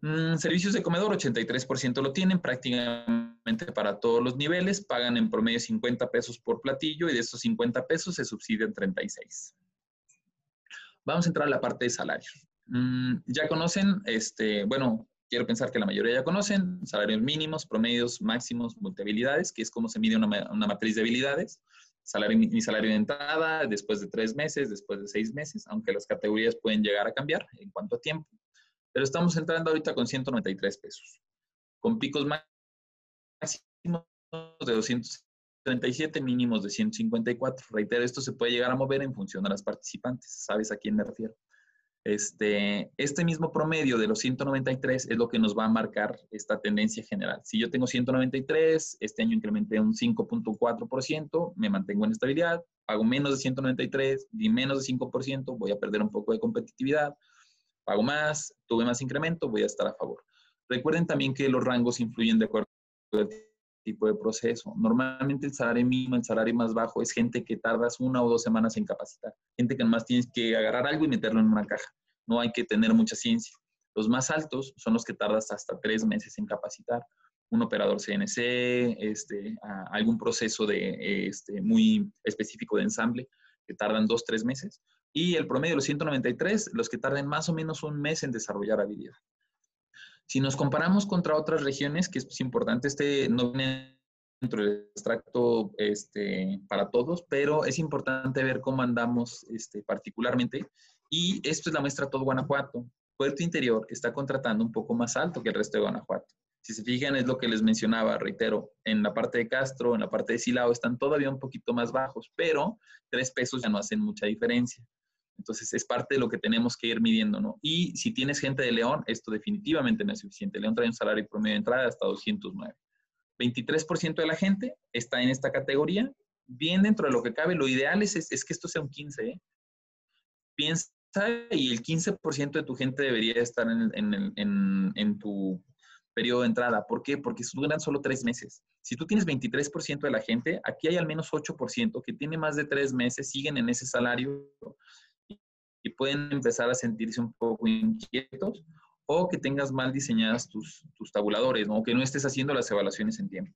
Mm, servicios de comedor, 83% lo tienen prácticamente para todos los niveles, pagan en promedio 50 pesos por platillo y de esos 50 pesos se subsidian 36. Vamos a entrar a la parte de salarios. Mm, ya conocen, este, bueno, quiero pensar que la mayoría ya conocen, salarios mínimos, promedios, máximos, multihabilidades, que es como se mide una matriz de habilidades salario, mi salario de entrada después de tres meses, después de seis meses, aunque las categorías pueden llegar a cambiar en cuanto a tiempo. Pero estamos entrando ahorita con 193 pesos, con picos máximos de 237, mínimos de 154. Reitero, esto se puede llegar a mover en función de las participantes, sabes a quién me refiero. Este, este mismo promedio de los 193 es lo que nos va a marcar esta tendencia general. Si yo tengo 193, este año incrementé un 5.4%, me mantengo en estabilidad, pago menos de 193 y menos de 5%, voy a perder un poco de competitividad, pago más, tuve más incremento, voy a estar a favor. Recuerden también que los rangos influyen de acuerdo al tipo de proceso. Normalmente el salario mínimo, el salario más bajo es gente que tardas una o dos semanas en capacitar. Gente que nomás tienes que agarrar algo y meterlo en una caja. No hay que tener mucha ciencia. Los más altos son los que tardas hasta tres meses en capacitar. Un operador CNC, este, algún proceso de, este, muy específico de ensamble que tardan dos, tres meses. Y el promedio los 193, los que tardan más o menos un mes en desarrollar habilidad. Si nos comparamos contra otras regiones, que es importante, este no viene dentro del extracto este, para todos, pero es importante ver cómo andamos este, particularmente. Y esto es la muestra todo Guanajuato. Puerto Interior está contratando un poco más alto que el resto de Guanajuato. Si se fijan, es lo que les mencionaba, reitero, en la parte de Castro, en la parte de Silao, están todavía un poquito más bajos, pero tres pesos ya no hacen mucha diferencia. Entonces, es parte de lo que tenemos que ir midiendo, ¿no? Y si tienes gente de León, esto definitivamente no es suficiente. León trae un salario promedio de entrada hasta 209. 23% de la gente está en esta categoría. Bien dentro de lo que cabe, lo ideal es, es, que esto sea un 15, ¿eh? Piensa y el 15% de tu gente debería estar en, tu periodo de entrada. ¿Por qué? Porque duran solo tres meses. Si tú tienes 23% de la gente, aquí hay al menos 8% que tiene más de tres meses, siguen en ese salario y pueden empezar a sentirse un poco inquietos o que tengas mal diseñadas tus, tus tabuladores, o que no estés haciendo las evaluaciones en tiempo.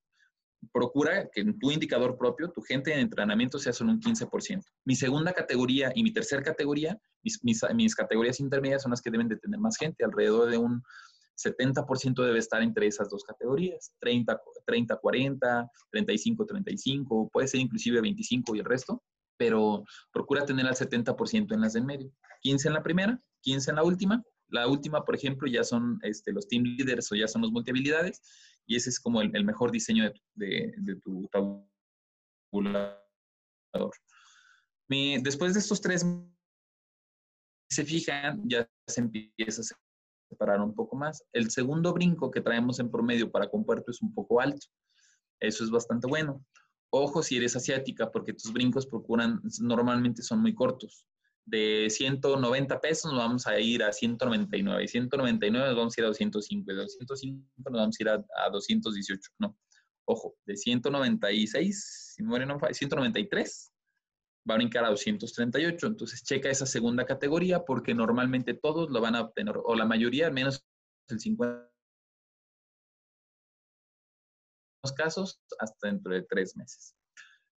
Procura que en tu indicador propio, tu gente de entrenamiento sea solo un 15%. Mi segunda categoría y mi tercera categoría, mis, mis, mis categorías intermedias son las que deben de tener más gente, alrededor de un 70% debe estar entre esas dos categorías, 30, 30, 40, 35, 35, puede ser inclusive 25 y el resto, pero procura tener al 70% en las de en medio. 15 en la primera, 15 en la última. La última, por ejemplo, ya son este, los team leaders o ya son los multihabilidades y ese es como el, mejor diseño de tu tabulador. después de estos tres, se fijan, ya se empieza a separar un poco más. El segundo brinco que traemos en promedio para compuerto es un poco alto. Eso es bastante bueno. Ojo si eres asiática, porque tus brincos procuran, normalmente son muy cortos. De 190 pesos nos vamos a ir a 199. Y 199 nos vamos a ir a 205. De 205 nos vamos a ir a, 218. No. Ojo, de 196, si no, 193 va a brincar a 238. Entonces, checa esa segunda categoría porque normalmente todos lo van a obtener, o la mayoría, al menos el 50 casos, hasta dentro de tres meses.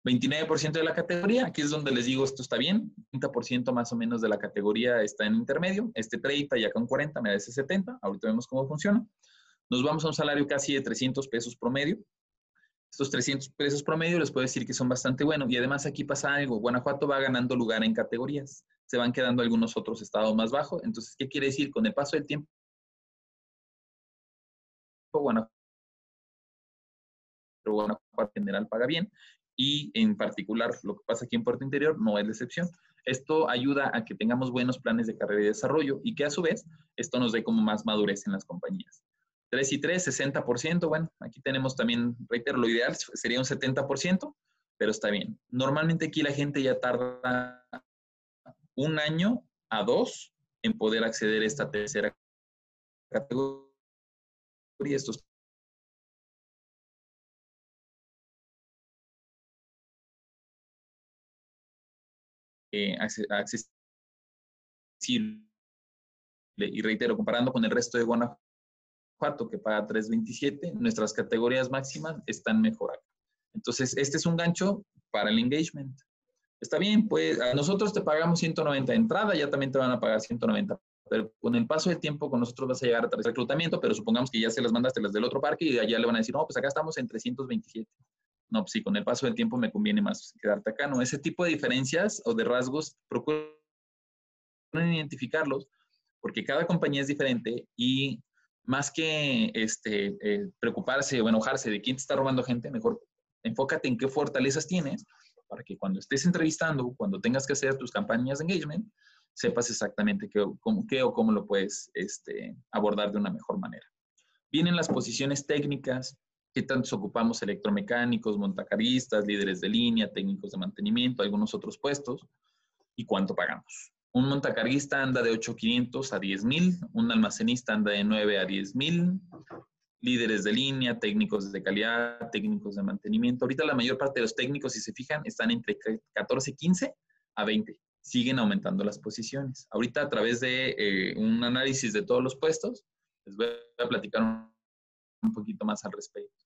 29% de la categoría, aquí es donde les digo esto está bien, 30% más o menos de la categoría está en intermedio, este 30 y acá un 40 me da ese 70, ahorita vemos cómo funciona. Nos vamos a un salario casi de 300 pesos promedio, estos 300 pesos promedio les puedo decir que son bastante buenos. Y además aquí pasa algo, Guanajuato va ganando lugar en categorías, se van quedando algunos otros estados más bajos. Entonces, ¿qué quiere decir? Con el paso del tiempo, Guanajuato, Guanajuato en general paga bien y en particular lo que pasa aquí en Puerto Interior no es la excepción. Esto ayuda a que tengamos buenos planes de carrera y desarrollo y que a su vez esto nos dé como más madurez en las compañías. 3 y 3, 60%. Bueno, aquí tenemos también, reitero, lo ideal sería un 70%, pero está bien. Normalmente aquí la gente ya tarda un año a dos en poder acceder a esta tercera categoría. Estos eh, accesible. Y reitero, comparando con el resto de Guanajuato, que paga 3.27, nuestras categorías máximas están mejor acá. Entonces, este es un gancho para el engagement. Está bien, pues a nosotros te pagamos 190 de entrada, ya también te van a pagar 190. Pero con el paso del tiempo, con nosotros vas a llegar a través reclutamiento, pero supongamos que ya se las mandaste las del otro parque y allá le van a decir, no, pues acá estamos en 327. No, pues sí, con el paso del tiempo me conviene más quedarte acá, ¿no? Ese tipo de diferencias o de rasgos, procuren identificarlos, porque cada compañía es diferente y más que este, eh, preocuparse o enojarse de quién te está robando gente, mejor enfócate en qué fortalezas tienes para que cuando estés entrevistando, cuando tengas que hacer tus campañas de engagement, sepas exactamente qué, cómo, qué o cómo lo puedes este, abordar de una mejor manera. Vienen las posiciones técnicas, qué tantos ocupamos electromecánicos, montacaristas, líderes de línea, técnicos de mantenimiento, algunos otros puestos, y cuánto pagamos. Un montacarguista anda de 8,500 a 10,000, un almacenista anda de 9 a 10,000, líderes de línea, técnicos de calidad, técnicos de mantenimiento. Ahorita la mayor parte de los técnicos, si se fijan, están entre 14, 15 a 20. Siguen aumentando las posiciones. Ahorita a través de eh, un análisis de todos los puestos, les voy a platicar un poquito más al respecto.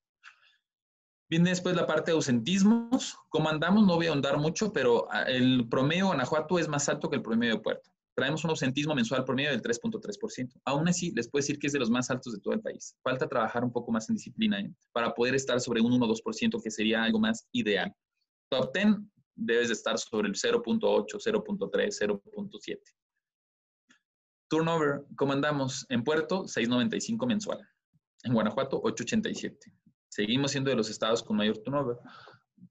Viene después la parte de ausentismos. Como andamos, no voy a ahondar mucho, pero ah, el promedio de Guanajuato es más alto que el promedio de Puerto. Traemos un ausentismo mensual promedio del 3.3%. Aún así, les puedo decir que es de los más altos de todo el país. Falta trabajar un poco más en disciplina ¿eh? para poder estar sobre un 1 o 2%, que sería algo más ideal. Top 10 debes de estar sobre el 0.8, 0.3, 0.7. Turnover, ¿cómo andamos? En Puerto, 6.95 mensual. En Guanajuato, 8.87. Seguimos siendo de los estados con mayor turnover.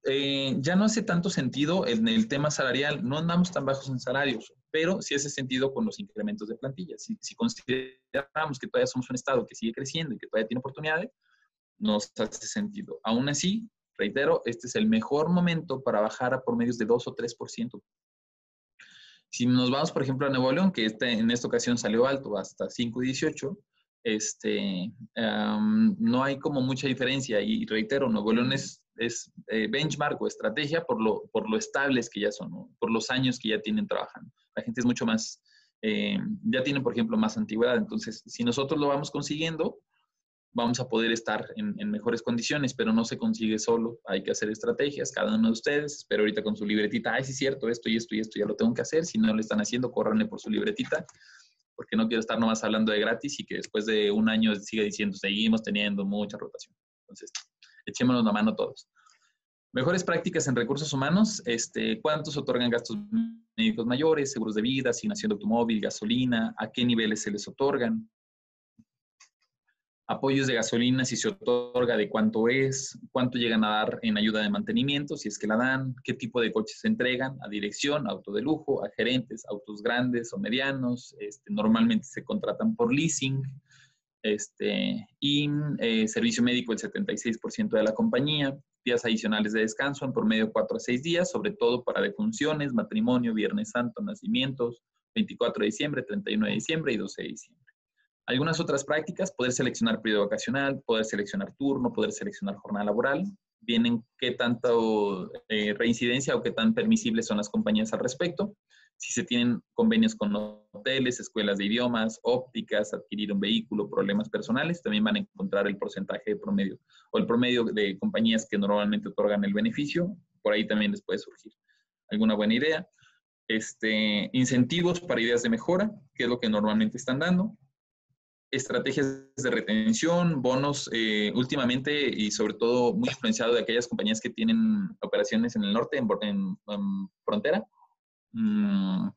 Eh, ya no hace tanto sentido en el tema salarial, no andamos tan bajos en salarios, pero sí hace sentido con los incrementos de plantilla. Si, si consideramos que todavía somos un estado que sigue creciendo y que todavía tiene oportunidades, nos hace sentido. Aún así, reitero, este es el mejor momento para bajar a por medios de 2 o 3%. Si nos vamos, por ejemplo, a Nuevo León, que este, en esta ocasión salió alto hasta 5.18, este, no hay como mucha diferencia. Y reitero, Nuevo León es, eh, benchmark o estrategia por lo, por lo estables que ya son, por los años que ya tienen trabajando. La gente es mucho más, eh, ya tienen, por ejemplo, más antigüedad. Entonces, si nosotros lo vamos consiguiendo, vamos a poder estar en, mejores condiciones, pero no se consigue solo. Hay que hacer estrategias, cada uno de ustedes, pero ahorita con su libretita, ay, sí es cierto, esto y esto y esto ya lo tengo que hacer. Si no lo están haciendo, córranle por su libretita, porque no quiero estar nomás hablando de gratis y que después de un año siga diciendo, seguimos teniendo mucha rotación. Entonces, echémonos la mano todos. Mejores prácticas en recursos humanos, este, ¿cuántos otorgan gastos médicos mayores, seguros de vida, asignación de automóvil, gasolina? ¿A qué niveles se les otorgan? Apoyos de gasolina, si se otorga, de cuánto es, cuánto llegan a dar en ayuda de mantenimiento, si es que la dan, qué tipo de coches se entregan, a dirección, auto de lujo, a gerentes, autos grandes o medianos, este, normalmente se contratan por leasing, este, y eh, servicio médico el 76% de la compañía, días adicionales de descanso en promedio 4 a 6 días, sobre todo para defunciones, matrimonio, Viernes Santo, nacimientos, 24 de diciembre, 31 de diciembre y 12 de diciembre. Algunas otras prácticas, poder seleccionar periodo vacacional, poder seleccionar turno, poder seleccionar jornada laboral, vienen qué tanto eh, reincidencia o qué tan permisibles son las compañías al respecto. Si se tienen convenios con hoteles, escuelas de idiomas, ópticas, adquirir un vehículo, problemas personales, también van a encontrar el porcentaje de promedio o el promedio de compañías que normalmente otorgan el beneficio. Por ahí también les puede surgir alguna buena idea. Este, incentivos para ideas de mejora, que es lo que normalmente están dando estrategias de retención, bonos eh, últimamente y sobre todo muy influenciado de aquellas compañías que tienen operaciones en el norte, en, frontera. Mm,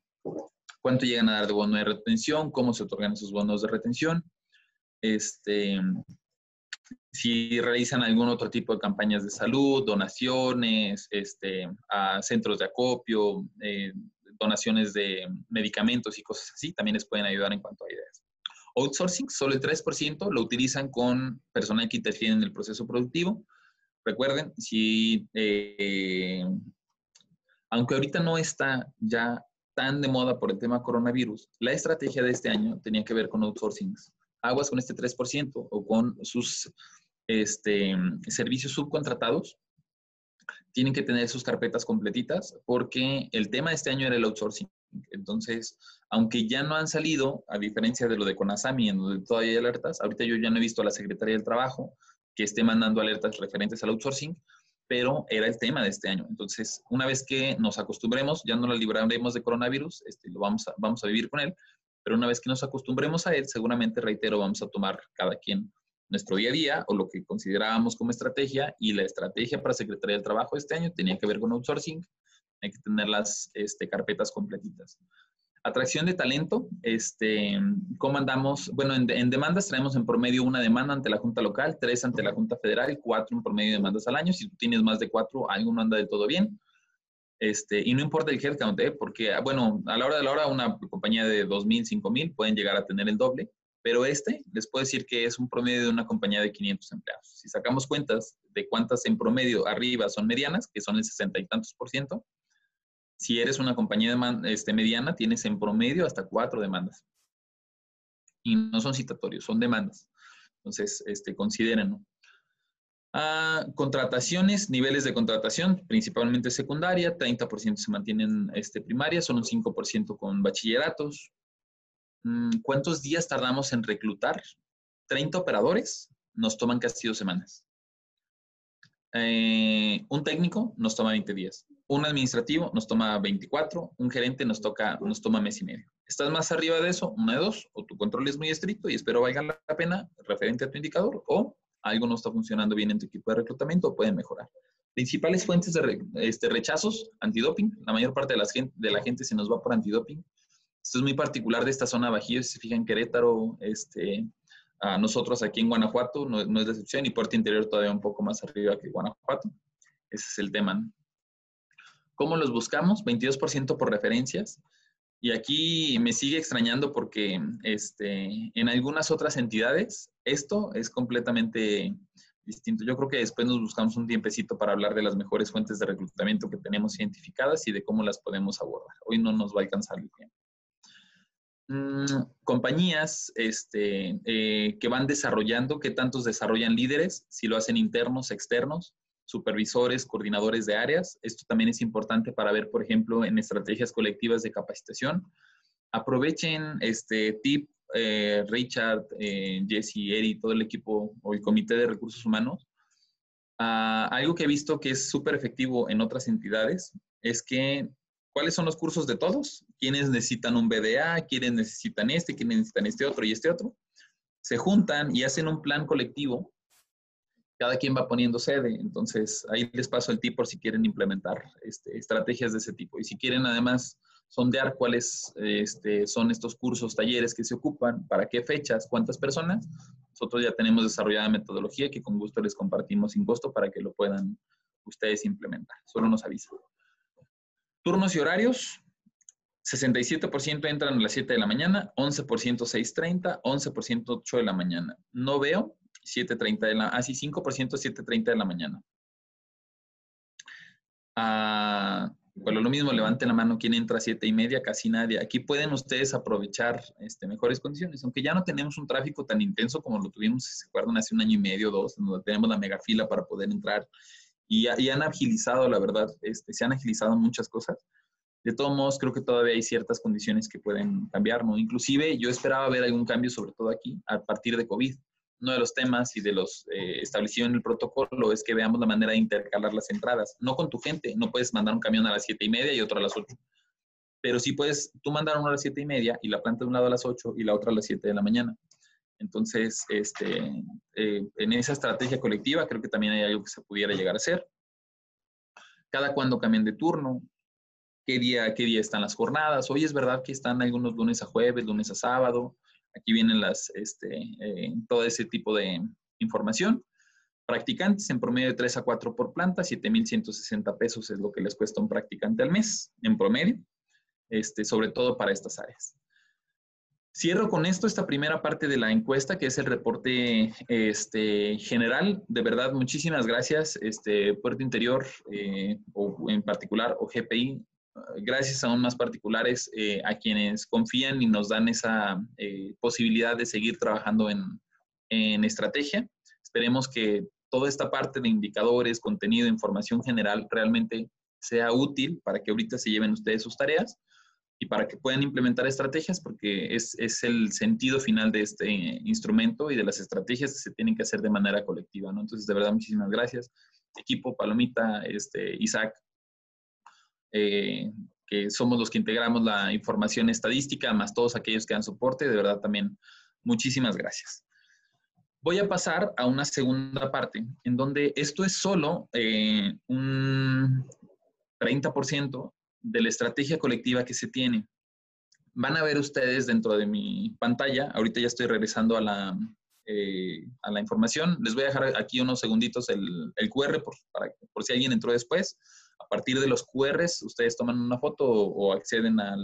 ¿Cuánto llegan a dar de bono de retención? ¿Cómo se otorgan esos bonos de retención? Este, si realizan algún otro tipo de campañas de salud, donaciones, este, a centros de acopio, eh, donaciones de medicamentos y cosas así, también les pueden ayudar en cuanto a ideas. Outsourcing, solo el 3% lo utilizan con personal que interfiere en el proceso productivo. Recuerden, eh, aunque ahorita no está ya tan de moda por el tema coronavirus, la estrategia de este año tenía que ver con outsourcing. Aguas con este 3% o con sus este, servicios subcontratados, tienen que tener sus carpetas completitas porque el tema de este año era el outsourcing. Entonces, aunque ya no han salido, a diferencia de lo de Conasami, en donde todavía hay alertas, ahorita yo ya no he visto a la Secretaría del Trabajo que esté mandando alertas referentes al outsourcing, pero era el tema de este año. Entonces, una vez que nos acostumbremos, ya no la libraremos de coronavirus, este, lo vamos a, vamos a vivir con él, pero una vez que nos acostumbremos a él, seguramente, reitero, vamos a tomar cada quien nuestro día a día o lo que considerábamos como estrategia y la estrategia para Secretaría del Trabajo este año tenía que ver con outsourcing, hay que tener las este, carpetas completitas. Atracción de talento, este, ¿cómo andamos? Bueno, en, demandas traemos en promedio una demanda ante la Junta Local, tres ante la Junta Federal, cuatro en promedio de demandas al año. Si tú tienes más de cuatro, alguno anda de todo bien. Este, y no importa el headcount, ¿eh? porque, bueno, a la hora de la hora, una compañía de 2.000, 5.000 pueden llegar a tener el doble, pero este les puedo decir que es un promedio de una compañía de 500 empleados. Si sacamos cuentas de cuántas en promedio arriba son medianas, que son el 60 y tantos por ciento, si eres una compañía este, mediana, tienes en promedio hasta cuatro demandas. Y no son citatorios, son demandas. Entonces, este, considérenlo. Ah, contrataciones, niveles de contratación, principalmente secundaria, 30% se mantienen este, primaria, son un 5% con bachilleratos. Mm, ¿Cuántos días tardamos en reclutar? 30 operadores nos toman casi dos semanas. Eh, un técnico nos toma 20 días. Un administrativo nos toma 24. Un gerente nos, toca, nos toma mes y medio. ¿Estás más arriba de eso? Una de dos. O tu control es muy estricto y espero valga la pena referente a tu indicador. O algo no está funcionando bien en tu equipo de reclutamiento pueden mejorar. Principales fuentes de este, rechazos, antidoping. La mayor parte de la, gente, de la gente se nos va por antidoping. Esto es muy particular de esta zona Bajío. Si se fijan, Querétaro, este, A nosotros aquí en Guanajuato no, no es excepción y Puerto Interior todavía un poco más arriba que Guanajuato. Ese es el tema. ¿Cómo los buscamos? 22% por referencias. Y aquí me sigue extrañando porque este, en algunas otras entidades esto es completamente distinto. Yo creo que después nos buscamos un tiempecito para hablar de las mejores fuentes de reclutamiento que tenemos identificadas y de cómo las podemos abordar. Hoy no nos va a alcanzar el tiempo. Mm, compañías este, eh, que van desarrollando, ¿qué tantos desarrollan líderes? Si lo hacen internos, externos, supervisores, coordinadores de áreas. Esto también es importante para ver, por ejemplo, en estrategias colectivas de capacitación. Aprovechen este tip, eh, Richard, eh, Jesse, Eri, todo el equipo o el comité de recursos humanos. Ah, algo que he visto que es súper efectivo en otras entidades es que ¿cuáles son los cursos de todos? ¿Quiénes necesitan un BDA? ¿Quiénes necesitan este? ¿Quiénes necesitan este otro y este otro? Se juntan y hacen un plan colectivo cada quien va poniendo sede. Entonces, ahí les paso el tip por si quieren implementar este, estrategias de ese tipo. Y si quieren además sondear cuáles este, son estos cursos, talleres que se ocupan, para qué fechas, cuántas personas, nosotros ya tenemos desarrollada metodología que con gusto les compartimos sin costo para que lo puedan ustedes implementar. Solo nos avisan. Turnos y horarios. 67% entran a las 7 de la mañana, 11% 6.30, 11% 8 de la mañana. No veo 7.30 de la, así 5% 7.30 de la mañana. Ah, bueno, lo mismo, levanten la mano quién entra a 7 y media, casi nadie. Aquí pueden ustedes aprovechar este, mejores condiciones, aunque ya no tenemos un tráfico tan intenso como lo tuvimos, si se acuerdan, hace un año y medio, dos, donde tenemos la mega fila para poder entrar. Y, y han agilizado, la verdad, este, se han agilizado muchas cosas. De todos modos, creo que todavía hay ciertas condiciones que pueden cambiar, ¿no? Inclusive yo esperaba ver algún cambio, sobre todo aquí, a partir de COVID uno de los temas y de los eh, en el protocolo es que veamos la manera de intercalar las entradas. No con tu gente, no puedes mandar un camión a las siete y media y otro a las 8. Pero sí puedes tú mandar uno a las siete y media y la planta de un lado a las 8 y la otra a las 7 de la mañana. Entonces, este, eh, en esa estrategia colectiva creo que también hay algo que se pudiera llegar a hacer. Cada cuando cambien de turno, qué día, qué día están las jornadas. Hoy es verdad que están algunos lunes a jueves, lunes a sábado. Aquí vienen las, este, eh, todo ese tipo de información. Practicantes en promedio de 3 a 4 por planta, 7,160 pesos es lo que les cuesta un practicante al mes en promedio, este, sobre todo para estas áreas. Cierro con esto esta primera parte de la encuesta, que es el reporte este, general. De verdad, muchísimas gracias, este, Puerto Interior, eh, o en particular, o GPI, gracias aún más particulares eh, a quienes confían y nos dan esa eh, posibilidad de seguir trabajando en, en, estrategia. Esperemos que toda esta parte de indicadores, contenido, información general realmente sea útil para que ahorita se lleven ustedes sus tareas y para que puedan implementar estrategias, porque es, es el sentido final de este instrumento y de las estrategias que se tienen que hacer de manera colectiva. ¿no? Entonces, de verdad, muchísimas gracias. Equipo, Palomita, este, Isaac, eh, que somos los que integramos la información estadística, más todos aquellos que dan soporte. De verdad también muchísimas gracias. Voy a pasar a una segunda parte, en donde esto es solo eh, un 30% de la estrategia colectiva que se tiene. Van a ver ustedes dentro de mi pantalla, ahorita ya estoy regresando a la, eh, a la información, les voy a dejar aquí unos segunditos el, el QR por, por si alguien entró después. A partir de los QRs, ustedes toman una foto o, acceden a,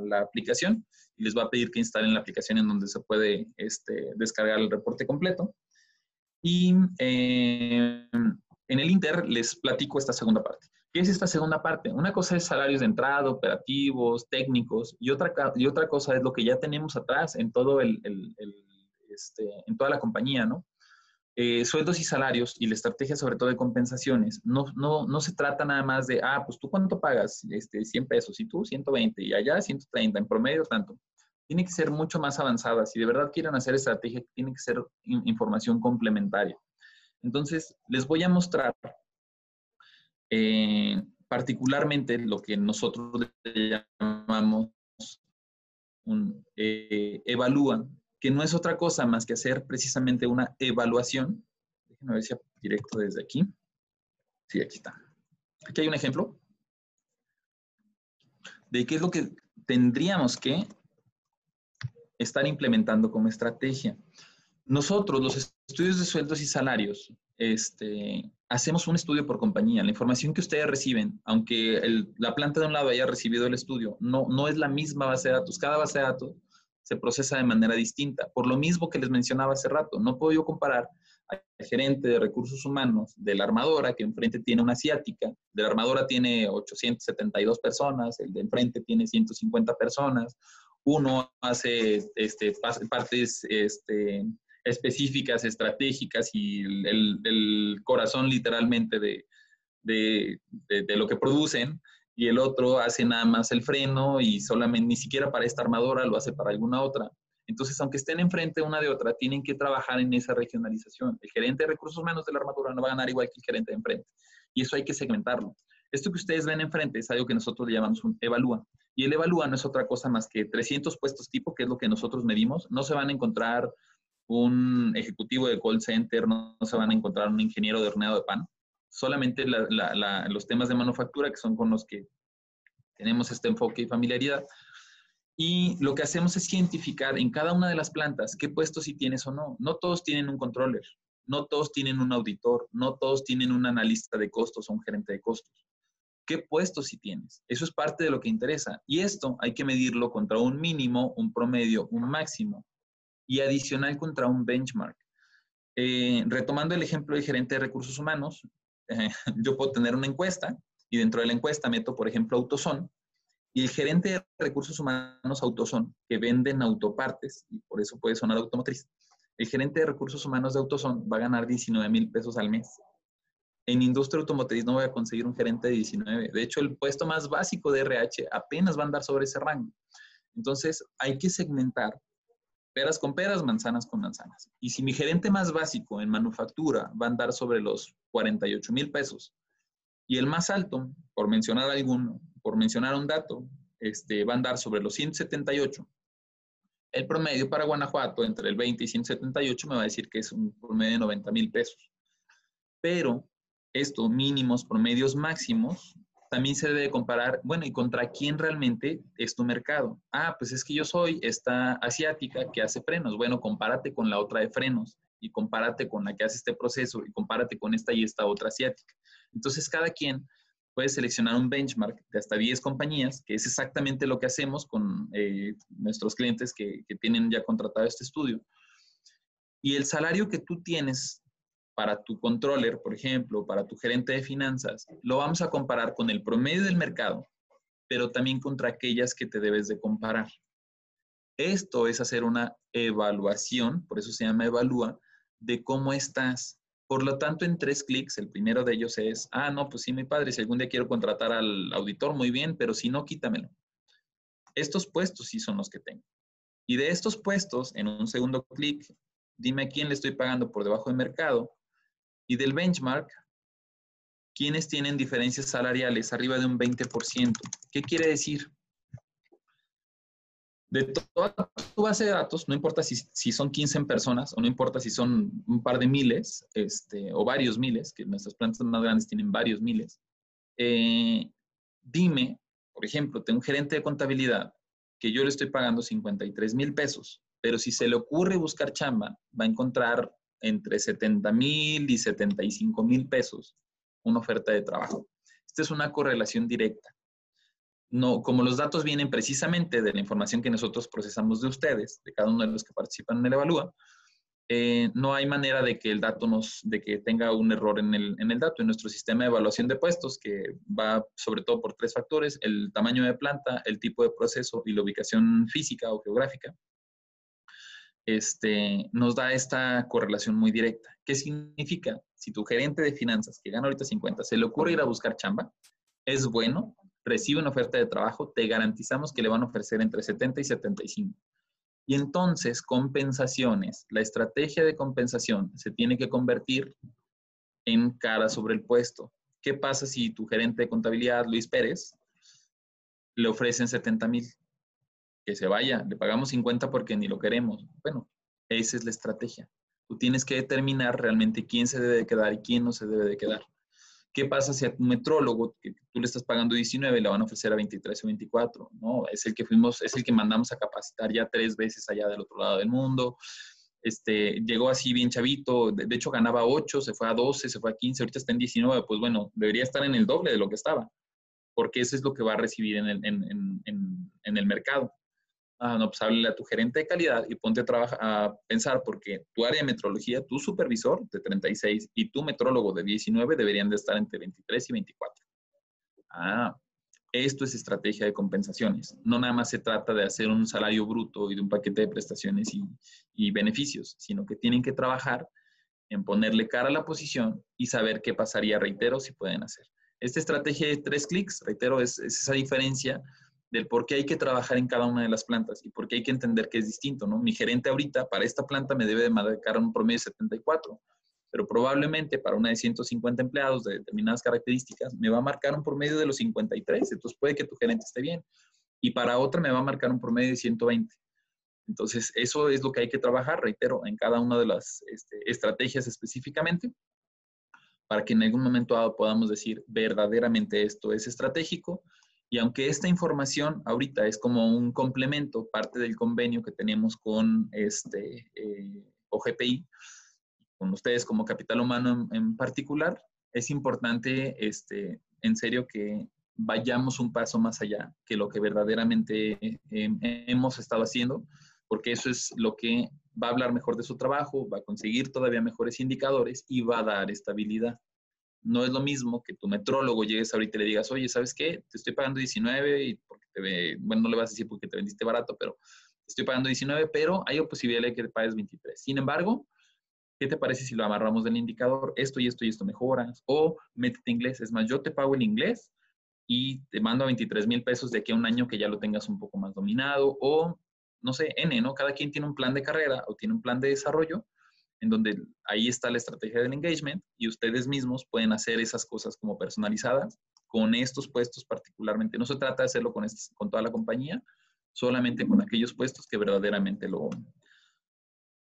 la aplicación y les va a pedir que instalen la aplicación en donde se puede este, descargar el reporte completo. Y eh, en el Inter les platico esta segunda parte. ¿Qué es esta segunda parte? Una cosa es salarios de entrada, operativos, técnicos, y otra, y otra cosa es lo que ya tenemos atrás en, todo el, este, en toda la compañía, ¿no? Eh, sueldos y salarios y la estrategia sobre todo de compensaciones, no, no, no se trata nada más de, ah, pues tú cuánto pagas, este, 100 pesos y tú 120 y allá 130, en promedio tanto. Tiene que ser mucho más avanzada. Si de verdad quieren hacer estrategia, tiene que ser información complementaria. Entonces, les voy a mostrar eh, particularmente lo que nosotros llamamos un, eh, evalúan que no es otra cosa más que hacer precisamente una evaluación. Déjenme ver si directo desde aquí. Sí, aquí está. Aquí hay un ejemplo de qué es lo que tendríamos que estar implementando como estrategia. nosotros, los estudios de sueldos y salarios, este, hacemos un estudio por compañía. La información que ustedes reciben, aunque la planta de un lado haya recibido el estudio, no, no es la misma base de datos. Cada base de datos se procesa de manera distinta. Por lo mismo que les mencionaba hace rato, no puedo yo comparar al gerente de recursos humanos de la armadora, que enfrente tiene una asiática, de la armadora tiene 872 personas, el de enfrente tiene 150 personas, uno hace este, partes este, específicas, estratégicas y el, corazón literalmente de, de, lo que producen y el otro hace nada más el freno y solamente ni siquiera para esta armadora lo hace para alguna otra. Entonces, aunque estén enfrente una de otra, tienen que trabajar en esa regionalización. El gerente de recursos humanos de la armadura no va a ganar igual que el gerente de enfrente. Y eso hay que segmentarlo. Esto que ustedes ven enfrente es algo que nosotros le llamamos un evalúa. Y el evalúa no es otra cosa más que 300 puestos tipo, que es lo que nosotros medimos. No se van a encontrar un ejecutivo de call center, no, se van a encontrar un ingeniero de horneado de pan, solamente los temas de manufactura que son con los que tenemos este enfoque y familiaridad. Y lo que hacemos es identificar en cada una de las plantas qué puestos sí tienes o no. No todos tienen un controller, no todos tienen un auditor, no todos tienen un analista de costos o un gerente de costos. ¿Qué puestos sí tienes? Eso es parte de lo que interesa. Y esto hay que medirlo contra un mínimo, un promedio, un máximo y adicional contra un benchmark. Eh, retomando el ejemplo del gerente de recursos humanos, yo puedo tener una encuesta y dentro de la encuesta meto, por ejemplo, Autoson y el gerente de recursos humanos Autoson, que venden autopartes, y por eso puede sonar automotriz, el gerente de recursos humanos de Autoson va a ganar 19 mil pesos al mes. En industria automotriz no voy a conseguir un gerente de 19. De hecho, el puesto más básico de RH apenas va a andar sobre ese rango. Entonces, hay que segmentar peras con peras, manzanas con manzanas. Y si mi gerente más básico en manufactura va a andar sobre los 48 mil pesos y el más alto, por mencionar algún, por mencionar un dato, este, va a andar sobre los 178, el promedio para Guanajuato entre el 20 y 178 me va a decir que es un promedio de 90 mil pesos. Pero estos mínimos, promedios máximos, también se debe comparar, bueno, ¿y contra quién realmente es tu mercado? Ah, pues es que yo soy esta asiática que hace frenos. Bueno, compárate con la otra de frenos y compárate con la que hace este proceso y compárate con esta y esta otra asiática. Entonces, cada quien puede seleccionar un benchmark de hasta 10 compañías, que es exactamente lo que hacemos con eh, nuestros clientes que, que tienen ya contratado este estudio. Y el salario que tú tienes para tu controller, por ejemplo, para tu gerente de finanzas, lo vamos a comparar con el promedio del mercado, pero también contra aquellas que te debes de comparar. Esto es hacer una evaluación, por eso se llama evalúa, de cómo estás. Por lo tanto, en tres clics, el primero de ellos es, ah, no, pues sí, mi padre, si algún día quiero contratar al auditor, muy bien, pero si no, quítamelo. Estos puestos sí son los que tengo. Y de estos puestos, en un segundo clic, dime a quién le estoy pagando por debajo del mercado y del benchmark, ¿quiénes tienen diferencias salariales arriba de un 20%? ¿Qué quiere decir? De toda tu base de datos, no importa si, si, son 15 personas o no importa si son un par de miles este, o varios miles, que nuestras plantas más grandes tienen varios miles, eh, dime, por ejemplo, tengo un gerente de contabilidad que yo le estoy pagando 53 mil pesos, pero si se le ocurre buscar chamba, va a encontrar entre 70 mil y 75 mil pesos una oferta de trabajo. Esta es una correlación directa. No, como los datos vienen precisamente de la información que nosotros procesamos de ustedes, de cada uno de los que participan en el Evalúa, eh, no hay manera de que el dato nos, de que tenga un error en el, en el dato. En nuestro sistema de evaluación de puestos, que va sobre todo por tres factores, el tamaño de planta, el tipo de proceso y la ubicación física o geográfica, este, nos da esta correlación muy directa. ¿Qué significa? Si tu gerente de finanzas, que gana ahorita 50, se le ocurre ir a buscar chamba, es bueno, recibe una oferta de trabajo, te garantizamos que le van a ofrecer entre 70 y 75. Y entonces, compensaciones, la estrategia de compensación se tiene que convertir en cara sobre el puesto. ¿Qué pasa si tu gerente de contabilidad, Luis Pérez, le ofrecen 70 mil? Se vaya, le pagamos 50 porque ni lo queremos. Bueno, esa es la estrategia. Tú tienes que determinar realmente quién se debe de quedar y quién no se debe de quedar. ¿Qué pasa si a tu metrólogo, que tú le estás pagando 19, le van a ofrecer a 23 o 24? No, es el que fuimos, es el que mandamos a capacitar ya tres veces allá del otro lado del mundo. este, llegó así bien chavito, de, hecho ganaba 8, se fue a 12, se fue a 15, ahorita está en 19, pues bueno, debería estar en el doble de lo que estaba, porque eso es lo que va a recibir en el, en el mercado. No, pues háblale a tu gerente de calidad y ponte a pensar porque tu área de metrología, tu supervisor de 36 y tu metrólogo de 19 deberían de estar entre 23 y 24. Ah, esto es estrategia de compensaciones. No nada más se trata de hacer un salario bruto y de un paquete de prestaciones y, beneficios, sino que tienen que trabajar en ponerle cara a la posición y saber qué pasaría, reitero, si pueden hacer. Esta estrategia de tres clics, reitero, es esa diferencia del por qué hay que trabajar en cada una de las plantas y por qué hay que entender que es distinto, ¿no? Mi gerente ahorita para esta planta me debe de marcar un promedio de 74, pero probablemente para una de 150 empleados de determinadas características me va a marcar un promedio de los 53, entonces puede que tu gerente esté bien. Y para otra me va a marcar un promedio de 120. Entonces, eso es lo que hay que trabajar, reitero, en cada una de las este, estrategias específicamente, para que en algún momento dado podamos decir verdaderamente esto es estratégico y aunque esta información ahorita es como un complemento, parte del convenio que tenemos con este eh, OGPI, con ustedes como capital humano en, particular, es importante, este, en serio, que vayamos un paso más allá que lo que verdaderamente em, hemos estado haciendo, porque eso es lo que va a hablar mejor de su trabajo, va a conseguir todavía mejores indicadores y va a dar estabilidad. No es lo mismo que tu metrólogo llegues ahorita y le digas, oye, ¿sabes qué? Te estoy pagando 19 y porque te bueno, no le vas a decir porque te vendiste barato, pero estoy pagando 19, pero hay posibilidad de que te pagues 23. Sin embargo, ¿qué te parece si lo amarramos del indicador? Esto y esto y esto mejoras. O métete inglés. Es más, yo te pago el inglés y te mando a 23 mil pesos de aquí a un año que ya lo tengas un poco más dominado. O, no sé, N, ¿no? Cada quien tiene un plan de carrera o tiene un plan de desarrollo en donde ahí está la estrategia del engagement y ustedes mismos pueden hacer esas cosas como personalizadas con estos puestos particularmente. No se trata de hacerlo con, con toda la compañía, solamente con aquellos puestos que verdaderamente lo,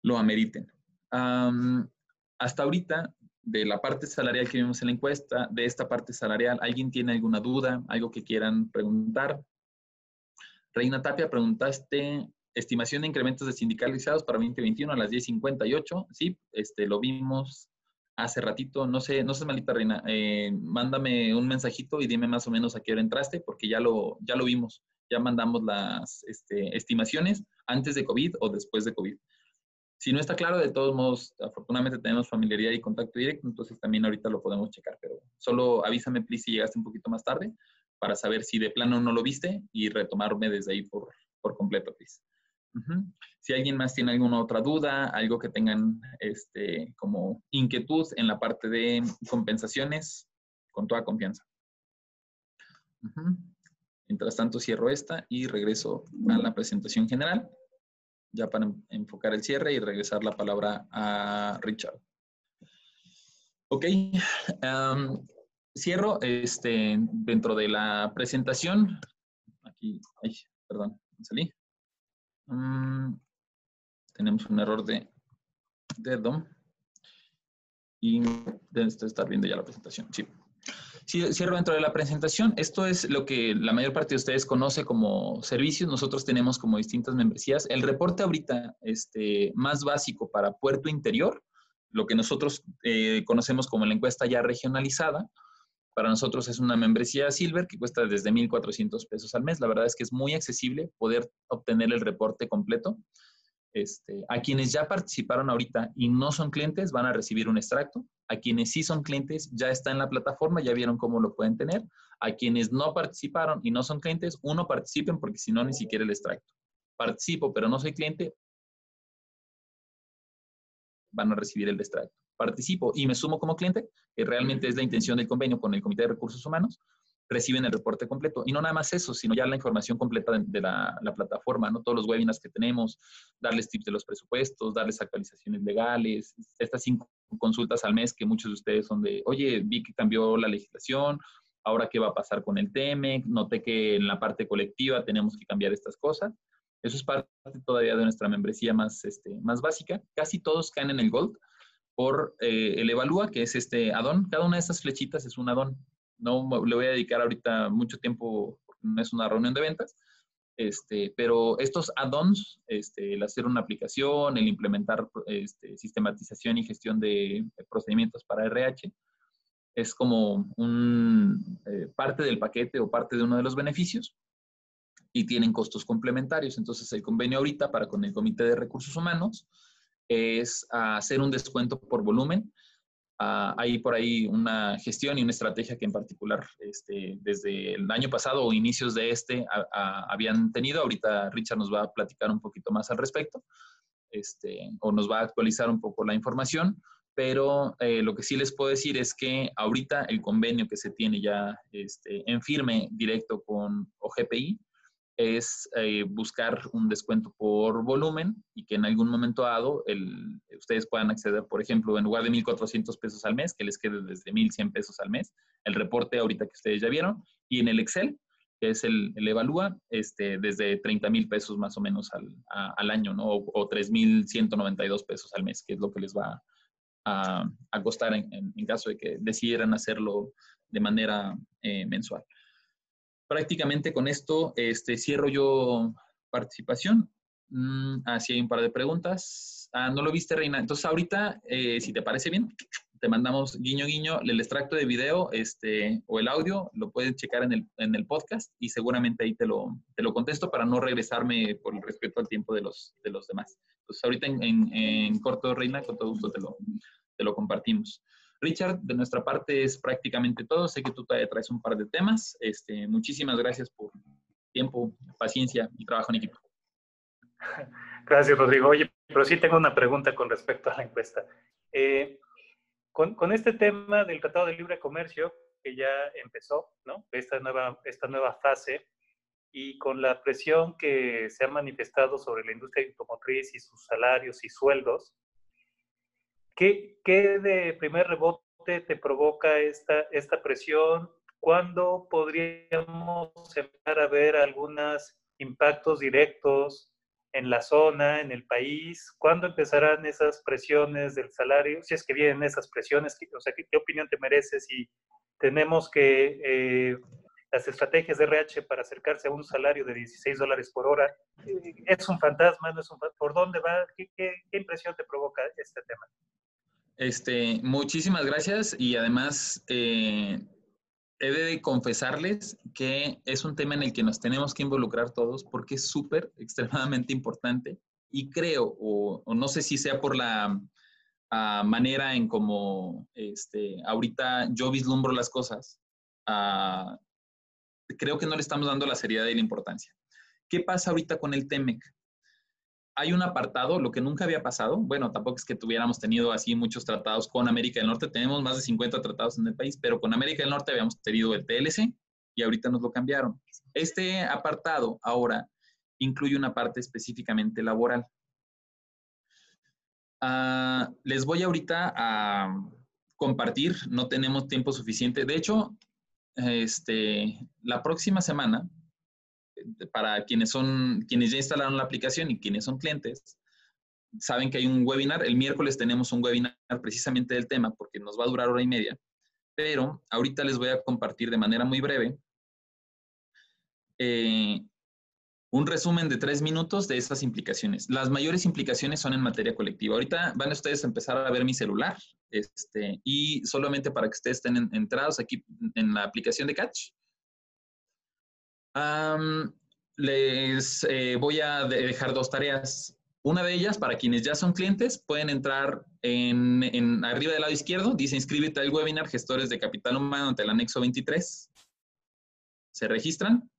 lo ameriten. hasta ahorita, de la parte salarial que vimos en la encuesta, de esta parte salarial, ¿alguien tiene alguna duda, algo que quieran preguntar? Reina Tapia, preguntaste estimación de incrementos de sindicalizados para 2021 a las 10.58. Sí, este, lo vimos hace ratito. No sé, no sé, malita reina. Eh, mándame un mensajito y dime más o menos a qué hora entraste, porque ya lo, ya lo vimos. Ya mandamos las este, estimaciones antes de COVID o después de COVID. Si no está claro, de todos modos, afortunadamente tenemos familiaridad y contacto directo, entonces también ahorita lo podemos checar, pero solo avísame, please, si llegaste un poquito más tarde para saber si de plano no lo viste y retomarme desde ahí por, por completo, please. Si alguien más tiene alguna otra duda, algo que tengan este, como inquietud en la parte de compensaciones, con toda confianza. Mientras tanto, cierro esta y regreso a la presentación general, ya para enfocar el cierre y regresar la palabra a Richard. Ok, cierro este, dentro de la presentación. Aquí, ay, perdón, salí. Mm, tenemos un error de dedo. Y deben estar viendo ya la presentación. Sí. Sí, cierro dentro de la presentación. Esto es lo que la mayor parte de ustedes conoce como servicios. Nosotros tenemos como distintas membresías. El reporte ahorita este, más básico para puerto interior, lo que nosotros eh, conocemos como la encuesta ya regionalizada, para nosotros es una membresía Silver que cuesta desde 1.400 pesos al mes. La verdad es que es muy accesible poder obtener el reporte completo. Este, a quienes ya participaron ahorita y no son clientes van a recibir un extracto. A quienes sí son clientes ya está en la plataforma, ya vieron cómo lo pueden tener. A quienes no participaron y no son clientes, uno participen porque si no ni siquiera el extracto. Participo pero no soy cliente, van a recibir el extracto participo y me sumo como cliente, que realmente es la intención del convenio con el Comité de Recursos Humanos, reciben el reporte completo. Y no nada más eso, sino ya la información completa de, la, plataforma, ¿no? Todos los webinars que tenemos, darles tips de los presupuestos, darles actualizaciones legales, estas cinco consultas al mes que muchos de ustedes son de, oye, vi que cambió la legislación, ahora qué va a pasar con el TEMEC, noté que en la parte colectiva tenemos que cambiar estas cosas. Eso es parte todavía de nuestra membresía más, este, más básica. Casi todos caen en el Gold por eh, el Evalúa, que es este addon. Cada una de estas flechitas es un addon. No le voy a dedicar ahorita mucho tiempo, porque no es una reunión de ventas, Este, pero estos add-ons, este, el hacer una aplicación, el implementar este, sistematización y gestión de procedimientos para RH, es como un, eh, parte del paquete o parte de uno de los beneficios y tienen costos complementarios. Entonces, el convenio ahorita para con el Comité de Recursos Humanos es hacer un descuento por volumen Ah, hay por ahí una gestión y una estrategia que en particular este, desde el año pasado o inicios de este habían tenido. Ahorita Richard nos va a platicar un poquito más al respecto este, o nos va a actualizar un poco la información, pero eh, lo que sí les puedo decir es que ahorita el convenio que se tiene ya este, en firme directo con OGPI es eh, buscar un descuento por volumen y que en algún momento dado el, ustedes puedan acceder, por ejemplo, en lugar de 1.400 pesos al mes, que les quede desde 1.100 pesos al mes, el reporte ahorita que ustedes ya vieron, y en el Excel, que es el, Evalúa, este, desde 30 mil pesos más o menos al, al año, ¿no? O, o 3.192 pesos al mes, que es lo que les va a, costar en, en, caso de que decidieran hacerlo de manera eh, mensual prácticamente con esto este, cierro yo participación. Mm, así hay un par de preguntas. Ah, ¿no lo viste, Reina? Entonces, ahorita, eh, si te parece bien, te mandamos guiño, guiño, el extracto de video este, o el audio, lo puedes checar en el, en el podcast y seguramente ahí te lo, te lo contesto para no regresarme por el respeto al tiempo de los, de los demás. Entonces, ahorita en, en, en corto, Reina, con todo gusto te lo, te lo compartimos. Richard, de nuestra parte es prácticamente todo. Sé que tú traes un par de temas. Este, muchísimas gracias por tiempo, paciencia y trabajo en equipo. Gracias, Rodrigo. Oye, pero sí tengo una pregunta con respecto a la encuesta. Eh, con, con, este tema del Tratado de Libre Comercio, que ya empezó, ¿no? Esta nueva, esta nueva fase, y con la presión que se ha manifestado sobre la industria automotriz y sus salarios y sueldos, ¿Qué, ¿Qué, de primer rebote te provoca esta, esta presión? ¿Cuándo podríamos empezar a ver algunos impactos directos en la zona, en el país? ¿Cuándo empezarán esas presiones del salario? Si es que vienen esas presiones, o sea, ¿qué, qué opinión te mereces? Si tenemos que eh, las estrategias de RH para acercarse a un salario de 16 dólares por hora, eh, ¿es un fantasma? ¿No es un, ¿Por dónde va? ¿Qué, qué, qué impresión te provoca este tema? Este, muchísimas gracias y además eh, he de confesarles que es un tema en el que nos tenemos que involucrar todos porque es súper, extremadamente importante y creo, o, no sé si sea por la uh, manera en como este, ahorita yo vislumbro las cosas, uh, creo que no le estamos dando la seriedad y la importancia. ¿Qué pasa ahorita con el TEMEC? Hay un apartado, lo que nunca había pasado, bueno, tampoco es que tuviéramos tenido así muchos tratados con América del Norte, tenemos más de 50 tratados en el país, pero con América del Norte habíamos tenido el TLC y ahorita nos lo cambiaron. Este apartado ahora incluye una parte específicamente laboral. Uh, les voy ahorita a compartir, no tenemos tiempo suficiente. De hecho, este, la próxima semana para quienes son, quienes ya instalaron la aplicación y quienes son clientes, saben que hay un webinar. El miércoles tenemos un webinar precisamente del tema porque nos va a durar hora y media. Pero ahorita les voy a compartir de manera muy breve eh, un resumen de tres minutos de estas implicaciones. Las mayores implicaciones son en materia colectiva. Ahorita van ustedes a empezar a ver mi celular este, y solamente para que ustedes estén entrados aquí en la aplicación de Catch, Les eh, voy a dejar dos tareas. Una de ellas, para quienes ya son clientes, pueden entrar en, en, arriba del lado izquierdo, dice inscríbete al webinar Gestores de Capital Humano ante el anexo 23. Se registran,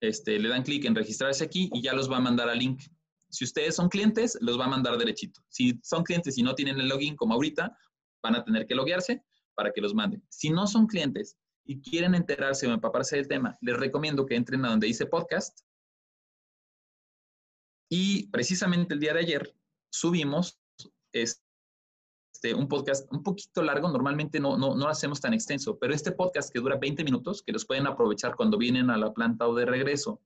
este, le dan clic en registrarse aquí y ya los va a mandar al link. Si ustedes son clientes, los va a mandar derechito. Si son clientes y no tienen el login como ahorita, van a tener que loguearse para que los manden. Si no son clientes y quieren enterarse o empaparse del tema, les recomiendo que entren a donde dice podcast. Y precisamente el día de ayer subimos este, un podcast un poquito largo, normalmente no, no, no lo hacemos tan extenso, pero este podcast que dura 20 minutos, que los pueden aprovechar cuando vienen a la planta o de regreso,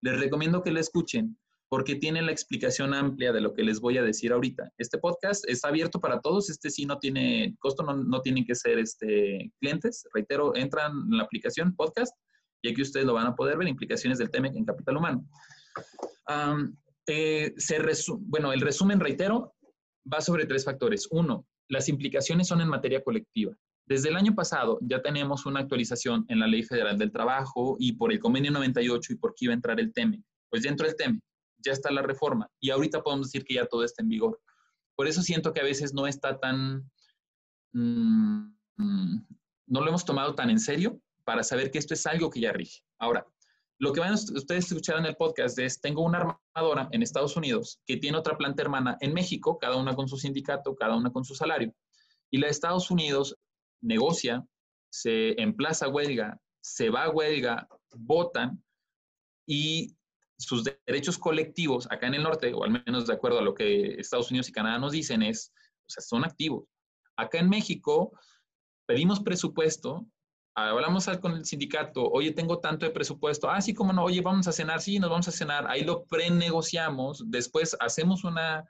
les recomiendo que lo escuchen porque tiene la explicación amplia de lo que les voy a decir ahorita. Este podcast está abierto para todos, este sí no tiene costo, no, no tienen que ser este, clientes. Reitero, entran en la aplicación podcast Y aquí ustedes lo van a poder ver, implicaciones del TEMEC en capital humano. Eh, se bueno, el resumen, reitero, va sobre tres factores. Uno, las implicaciones son en materia colectiva. Desde el año pasado ya tenemos una actualización en la Ley Federal del Trabajo y por el convenio 98 y por qué iba a entrar el TEME. Pues ya entró el TEME, ya está la reforma y ahorita podemos decir que ya todo está en vigor. Por eso siento que a veces no está tan, mm, no lo hemos tomado tan en serio para saber que esto es algo que ya rige. Ahora, lo que van a ustedes escuchar en el podcast es, tengo una armadora en Estados Unidos que tiene otra planta hermana en México, cada una con su sindicato, cada una con su salario. Y la de Estados Unidos negocia, se emplaza huelga, se va a huelga, votan y sus derechos colectivos acá en el norte, o al menos de acuerdo a lo que Estados Unidos y Canadá nos dicen, es, son activos. Acá en México pedimos presupuesto, hablamos con el sindicato, oye, tengo tanto de presupuesto, ah, sí, cómo no, oye, vamos a cenar, sí, nos vamos a cenar, ahí lo prenegociamos, después hacemos una,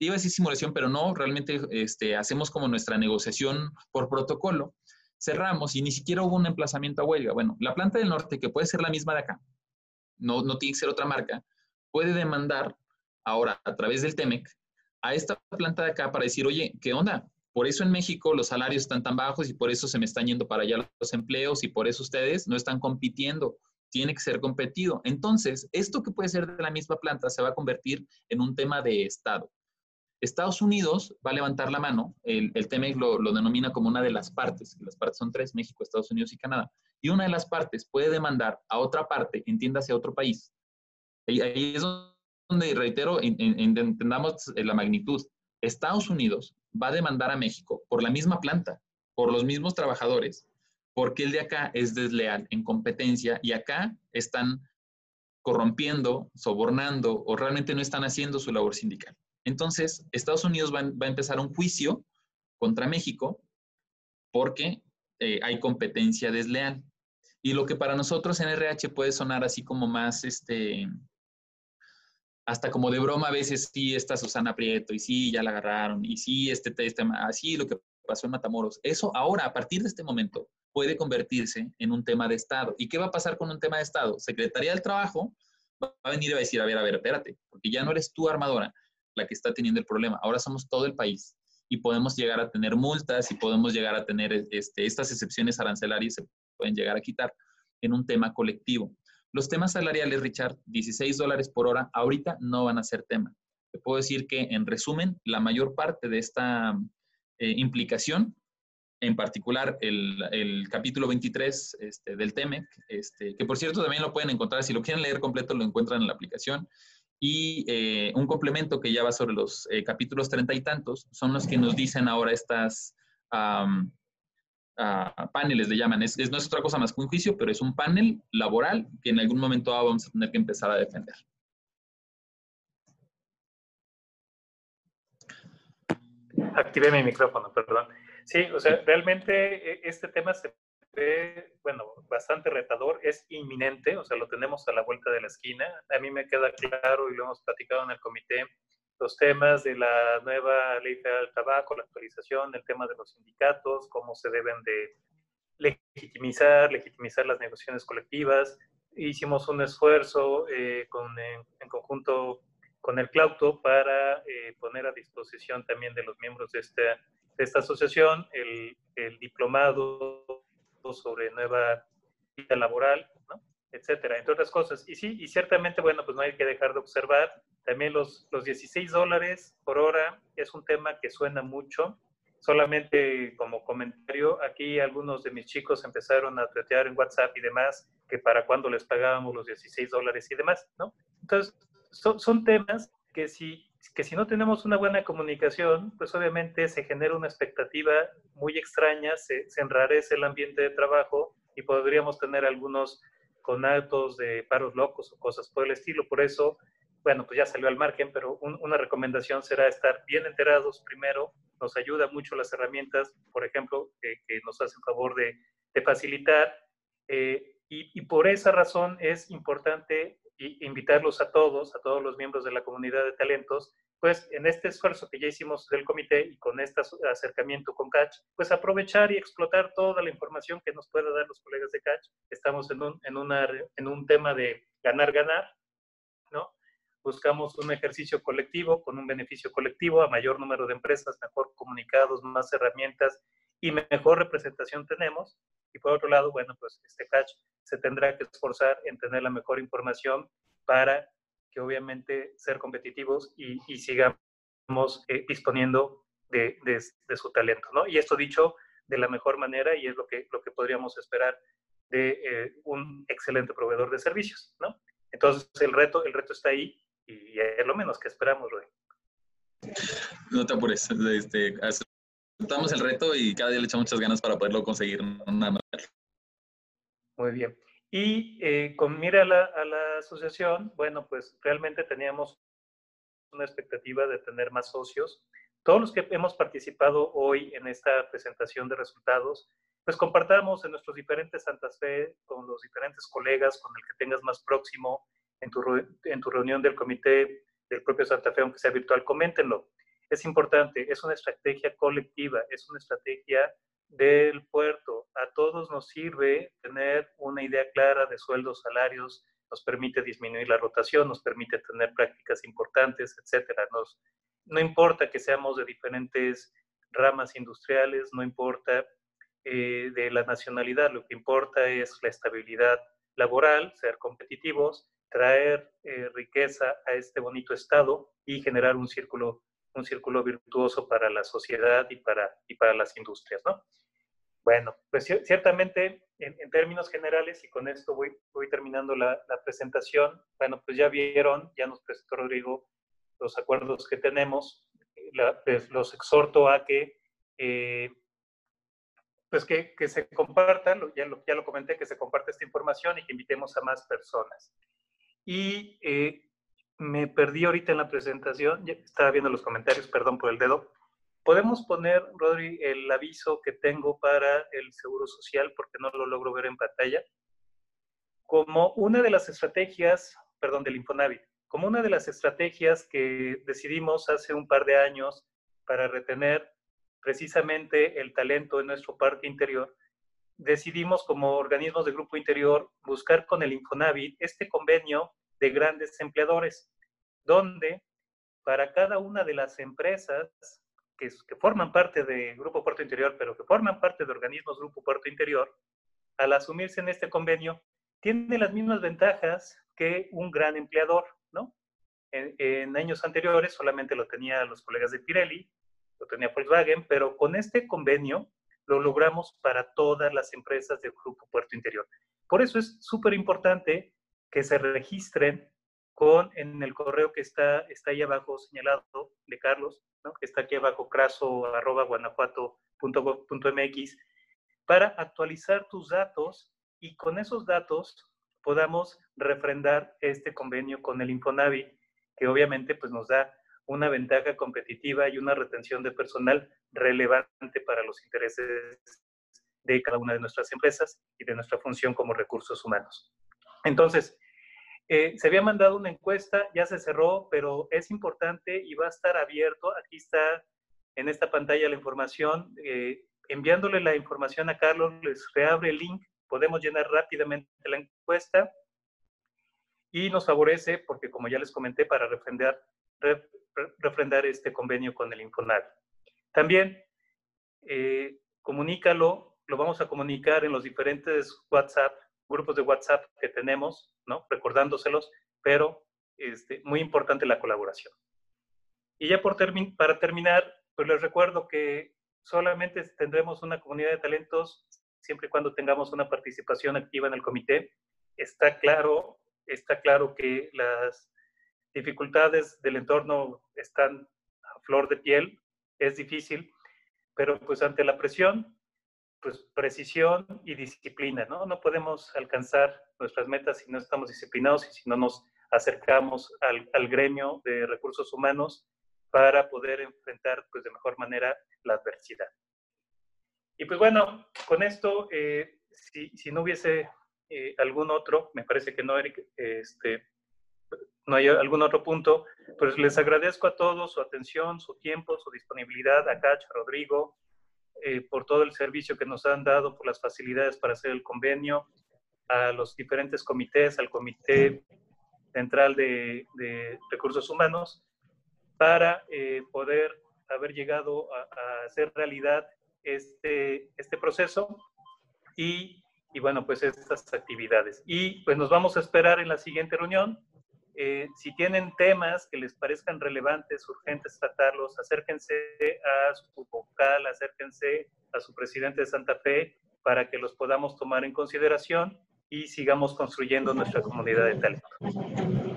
iba a decir simulación, pero no, realmente este, hacemos como nuestra negociación por protocolo, cerramos y ni siquiera hubo un emplazamiento a huelga. Bueno, la planta del norte, que puede ser la misma de acá, no, no tiene que ser otra marca, puede demandar ahora a través del TEMEC a esta planta de acá para decir, oye, ¿qué onda? Por eso en México los salarios están tan bajos y por eso se me están yendo para allá los empleos y por eso ustedes no están compitiendo. Tiene que ser competido. Entonces, esto que puede ser de la misma planta se va a convertir en un tema de Estado. Estados Unidos va a levantar la mano, el, el TEMEC lo, denomina como una de las partes, las partes son tres, México, Estados Unidos y Canadá, y una de las partes puede demandar a otra parte, entiéndase a otro país. Ahí, ahí es donde, reitero, entendamos la magnitud. Estados Unidos va a demandar a México por la misma planta, por los mismos trabajadores, porque el de acá es desleal en competencia y acá están corrompiendo, sobornando o realmente no están haciendo su labor sindical. Entonces, Estados Unidos va, a empezar un juicio contra México porque eh, hay competencia desleal. Y lo que para nosotros en RH puede sonar así como más, este, hasta como de broma a veces, sí, está Susana Prieto, y sí, ya la agarraron, y sí, este, este, así lo que pasó en Matamoros. Eso ahora, a partir de este momento, puede convertirse en un tema de Estado. ¿Y qué va a pasar con un tema de Estado? Secretaría del Trabajo va a venir y va a decir, a ver, a ver, espérate, porque ya no eres tú armadora, la que está teniendo el problema. Ahora somos todo el país y podemos llegar a tener multas y podemos llegar a tener este, estas excepciones arancelarias se pueden llegar a quitar en un tema colectivo. Los temas salariales, Richard, 16 dólares por hora, ahorita no van a ser tema. Te puedo decir que, en resumen, la mayor parte de esta eh, implicación, en particular el, capítulo 23 este, del TEMEC, este, que por cierto también lo pueden encontrar, si lo quieren leer completo, lo encuentran en la aplicación, y eh, un complemento que ya va sobre los eh, capítulos treinta y tantos, son los que nos dicen ahora estas paneles, le llaman. Es, no es otra cosa más que un juicio, pero es un panel laboral que en algún momento vamos a tener que empezar a defender. Activé mi micrófono, perdón. Sí, o sea, realmente eh, este tema se bueno, bastante retador, es inminente, o sea, lo tenemos a la vuelta de la esquina. A mí me queda claro y lo hemos platicado en el comité, los temas de la nueva ley del tabaco, la actualización, el tema de los sindicatos, cómo se deben de legitimizar, legitimizar las negociaciones colectivas. Hicimos un esfuerzo eh, con, en, conjunto con el Clauto para eh, poner a disposición también de los miembros de esta, de esta asociación el diplomado sobre nueva vida laboral, ¿no? etcétera, entre otras cosas. Y sí, y ciertamente, bueno, pues no hay que dejar de observar. También los, los 16 dólares por hora es un tema que suena mucho. Solamente como comentario, aquí algunos de mis chicos empezaron a tuitear en WhatsApp y demás que para cuándo les pagábamos los 16 dólares y demás, ¿no? Entonces, son, son temas que si, que si no tenemos una buena comunicación, pues obviamente se genera una expectativa muy extraña, se, se enrarece el ambiente de trabajo y podríamos tener algunos conatos de paros locos o cosas por el estilo. Por eso, bueno, pues ya salió al margen, pero una recomendación será estar bien enterados primero. Nos ayuda mucho las herramientas, por ejemplo, que, nos hacen favor de, de facilitar. Eh, y, y, por esa razón es importante invitarlos a todos, a todos los miembros de la comunidad de talentos, pues en este esfuerzo que ya hicimos del comité y con este acercamiento con Catch, pues aprovechar y explotar toda la información que nos pueda dar los colegas de Catch. Estamos en un, en una, en un tema de ganar-ganar, ¿no? Buscamos un ejercicio colectivo con un beneficio colectivo, a mayor número de empresas, mejor comunicados, más herramientas y mejor representación tenemos. Y por otro lado, bueno, pues este Catch se tendrá que esforzar en tener la mejor información para que obviamente ser competitivos y, sigamos eh, disponiendo de, su talento, ¿no? Y esto dicho de la mejor manera y es lo que, lo que podríamos esperar de eh, un excelente proveedor de servicios, ¿no? Entonces el reto, el reto está ahí y es lo menos que esperamos, Roy. No te apures, este, aceptamos el reto y cada día le echamos muchas ganas para poderlo conseguir. Muy bien. Y eh, con mira a la, asociación, bueno, pues realmente teníamos una expectativa de tener más socios. Todos los que hemos participado hoy en esta presentación de resultados, pues compartamos en nuestros diferentes Santas Fe con los diferentes colegas, con el que tengas más próximo en tu, en tu reunión del comité del propio Santa Fe, aunque sea virtual, coméntenlo. Es importante, es una estrategia colectiva, es una estrategia del puerto. A todos nos sirve tener una idea clara de sueldos, salarios, nos permite disminuir la rotación, nos permite tener prácticas importantes, etcétera. Nos, no importa que seamos de diferentes ramas industriales, no importa eh, de la nacionalidad, lo que importa es la estabilidad laboral, ser competitivos, traer eh, riqueza a este bonito estado y generar un círculo un círculo virtuoso para la sociedad y para, y para las industrias, ¿no? Bueno, pues ciertamente en, términos generales, y con esto voy, voy terminando la, la, presentación, bueno, pues ya vieron, ya nos presentó Rodrigo los acuerdos que tenemos, la, pues los exhorto a que, eh, pues que, que, se compartan, ya lo, ya lo comenté, que se comparte esta información y que invitemos a más personas. Y eh, me perdí ahorita en la presentación, estaba viendo los comentarios, perdón por el dedo. ¿Podemos poner, Rodri, el aviso que tengo para el Seguro Social porque no lo logro ver en pantalla? Como una de las estrategias, perdón, del Infonavit, como una de las estrategias que decidimos hace un par de años para retener precisamente el talento en nuestro parque interior, decidimos como organismos de grupo interior buscar con el Infonavit este convenio de grandes empleadores, donde para cada una de las empresas que, que, forman parte de Grupo Puerto Interior, pero que forman parte de organismos Grupo Puerto Interior, al asumirse en este convenio, tiene las mismas ventajas que un gran empleador, ¿no? En, años anteriores solamente lo tenía los colegas de Pirelli, lo tenía Volkswagen, pero con este convenio lo logramos para todas las empresas del Grupo Puerto Interior. Por eso es súper importante que se registren con en el correo que está, está ahí abajo señalado de Carlos, ¿no? que está aquí abajo, craso arroba mx para actualizar tus datos y con esos datos podamos refrendar este convenio con el Infonavi, que obviamente pues, nos da una ventaja competitiva y una retención de personal relevante para los intereses de cada una de nuestras empresas y de nuestra función como recursos humanos. Entonces, eh, se había mandado una encuesta, ya se cerró, pero es importante y va a estar abierto. Aquí está en esta pantalla la información. Eh, enviándole la información a Carlos, les reabre el link, podemos llenar rápidamente la encuesta y nos favorece, porque como ya les comenté, para refrendar, este convenio con el Infonavit. También eh, comunícalo, lo vamos a comunicar en los diferentes WhatsApp grupos de WhatsApp que tenemos, ¿no? Recordándoselos, pero este, muy importante la colaboración. Y ya por para terminar, pues les recuerdo que solamente tendremos una comunidad de talentos siempre y cuando tengamos una participación activa en el comité. Está claro, está claro que las dificultades del entorno están a flor de piel, es difícil, pero pues ante la presión pues, precisión y disciplina, ¿no? No podemos alcanzar nuestras metas si no estamos disciplinados y si no nos acercamos al, gremio de recursos humanos para poder enfrentar pues, de mejor manera la adversidad. Y pues bueno, con esto, eh, si, si, no hubiese eh, algún otro, me parece que no, Eric, este, no hay algún otro punto, pues les agradezco a todos su atención, su tiempo, su disponibilidad, a Rodrigo, eh, por todo el servicio que nos han dado, por las facilidades para hacer el convenio, a los diferentes comités, al Comité Central de, Recursos Humanos, para eh, poder haber llegado a, hacer realidad este, este proceso y, y, bueno, pues estas actividades. Y pues nos vamos a esperar en la siguiente reunión. Eh, si tienen temas que les parezcan relevantes, urgentes tratarlos, acérquense a su vocal, acérquense a su presidente de Santa Fe para que los podamos tomar en consideración y sigamos construyendo nuestra comunidad de talento.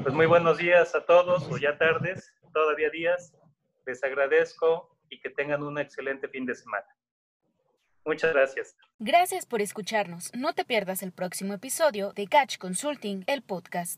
Pues muy buenos días a todos, o ya tardes, todavía días. Les agradezco y que tengan un excelente fin de semana. Muchas gracias. Gracias por escucharnos. No te pierdas el próximo episodio de Catch Consulting, el podcast.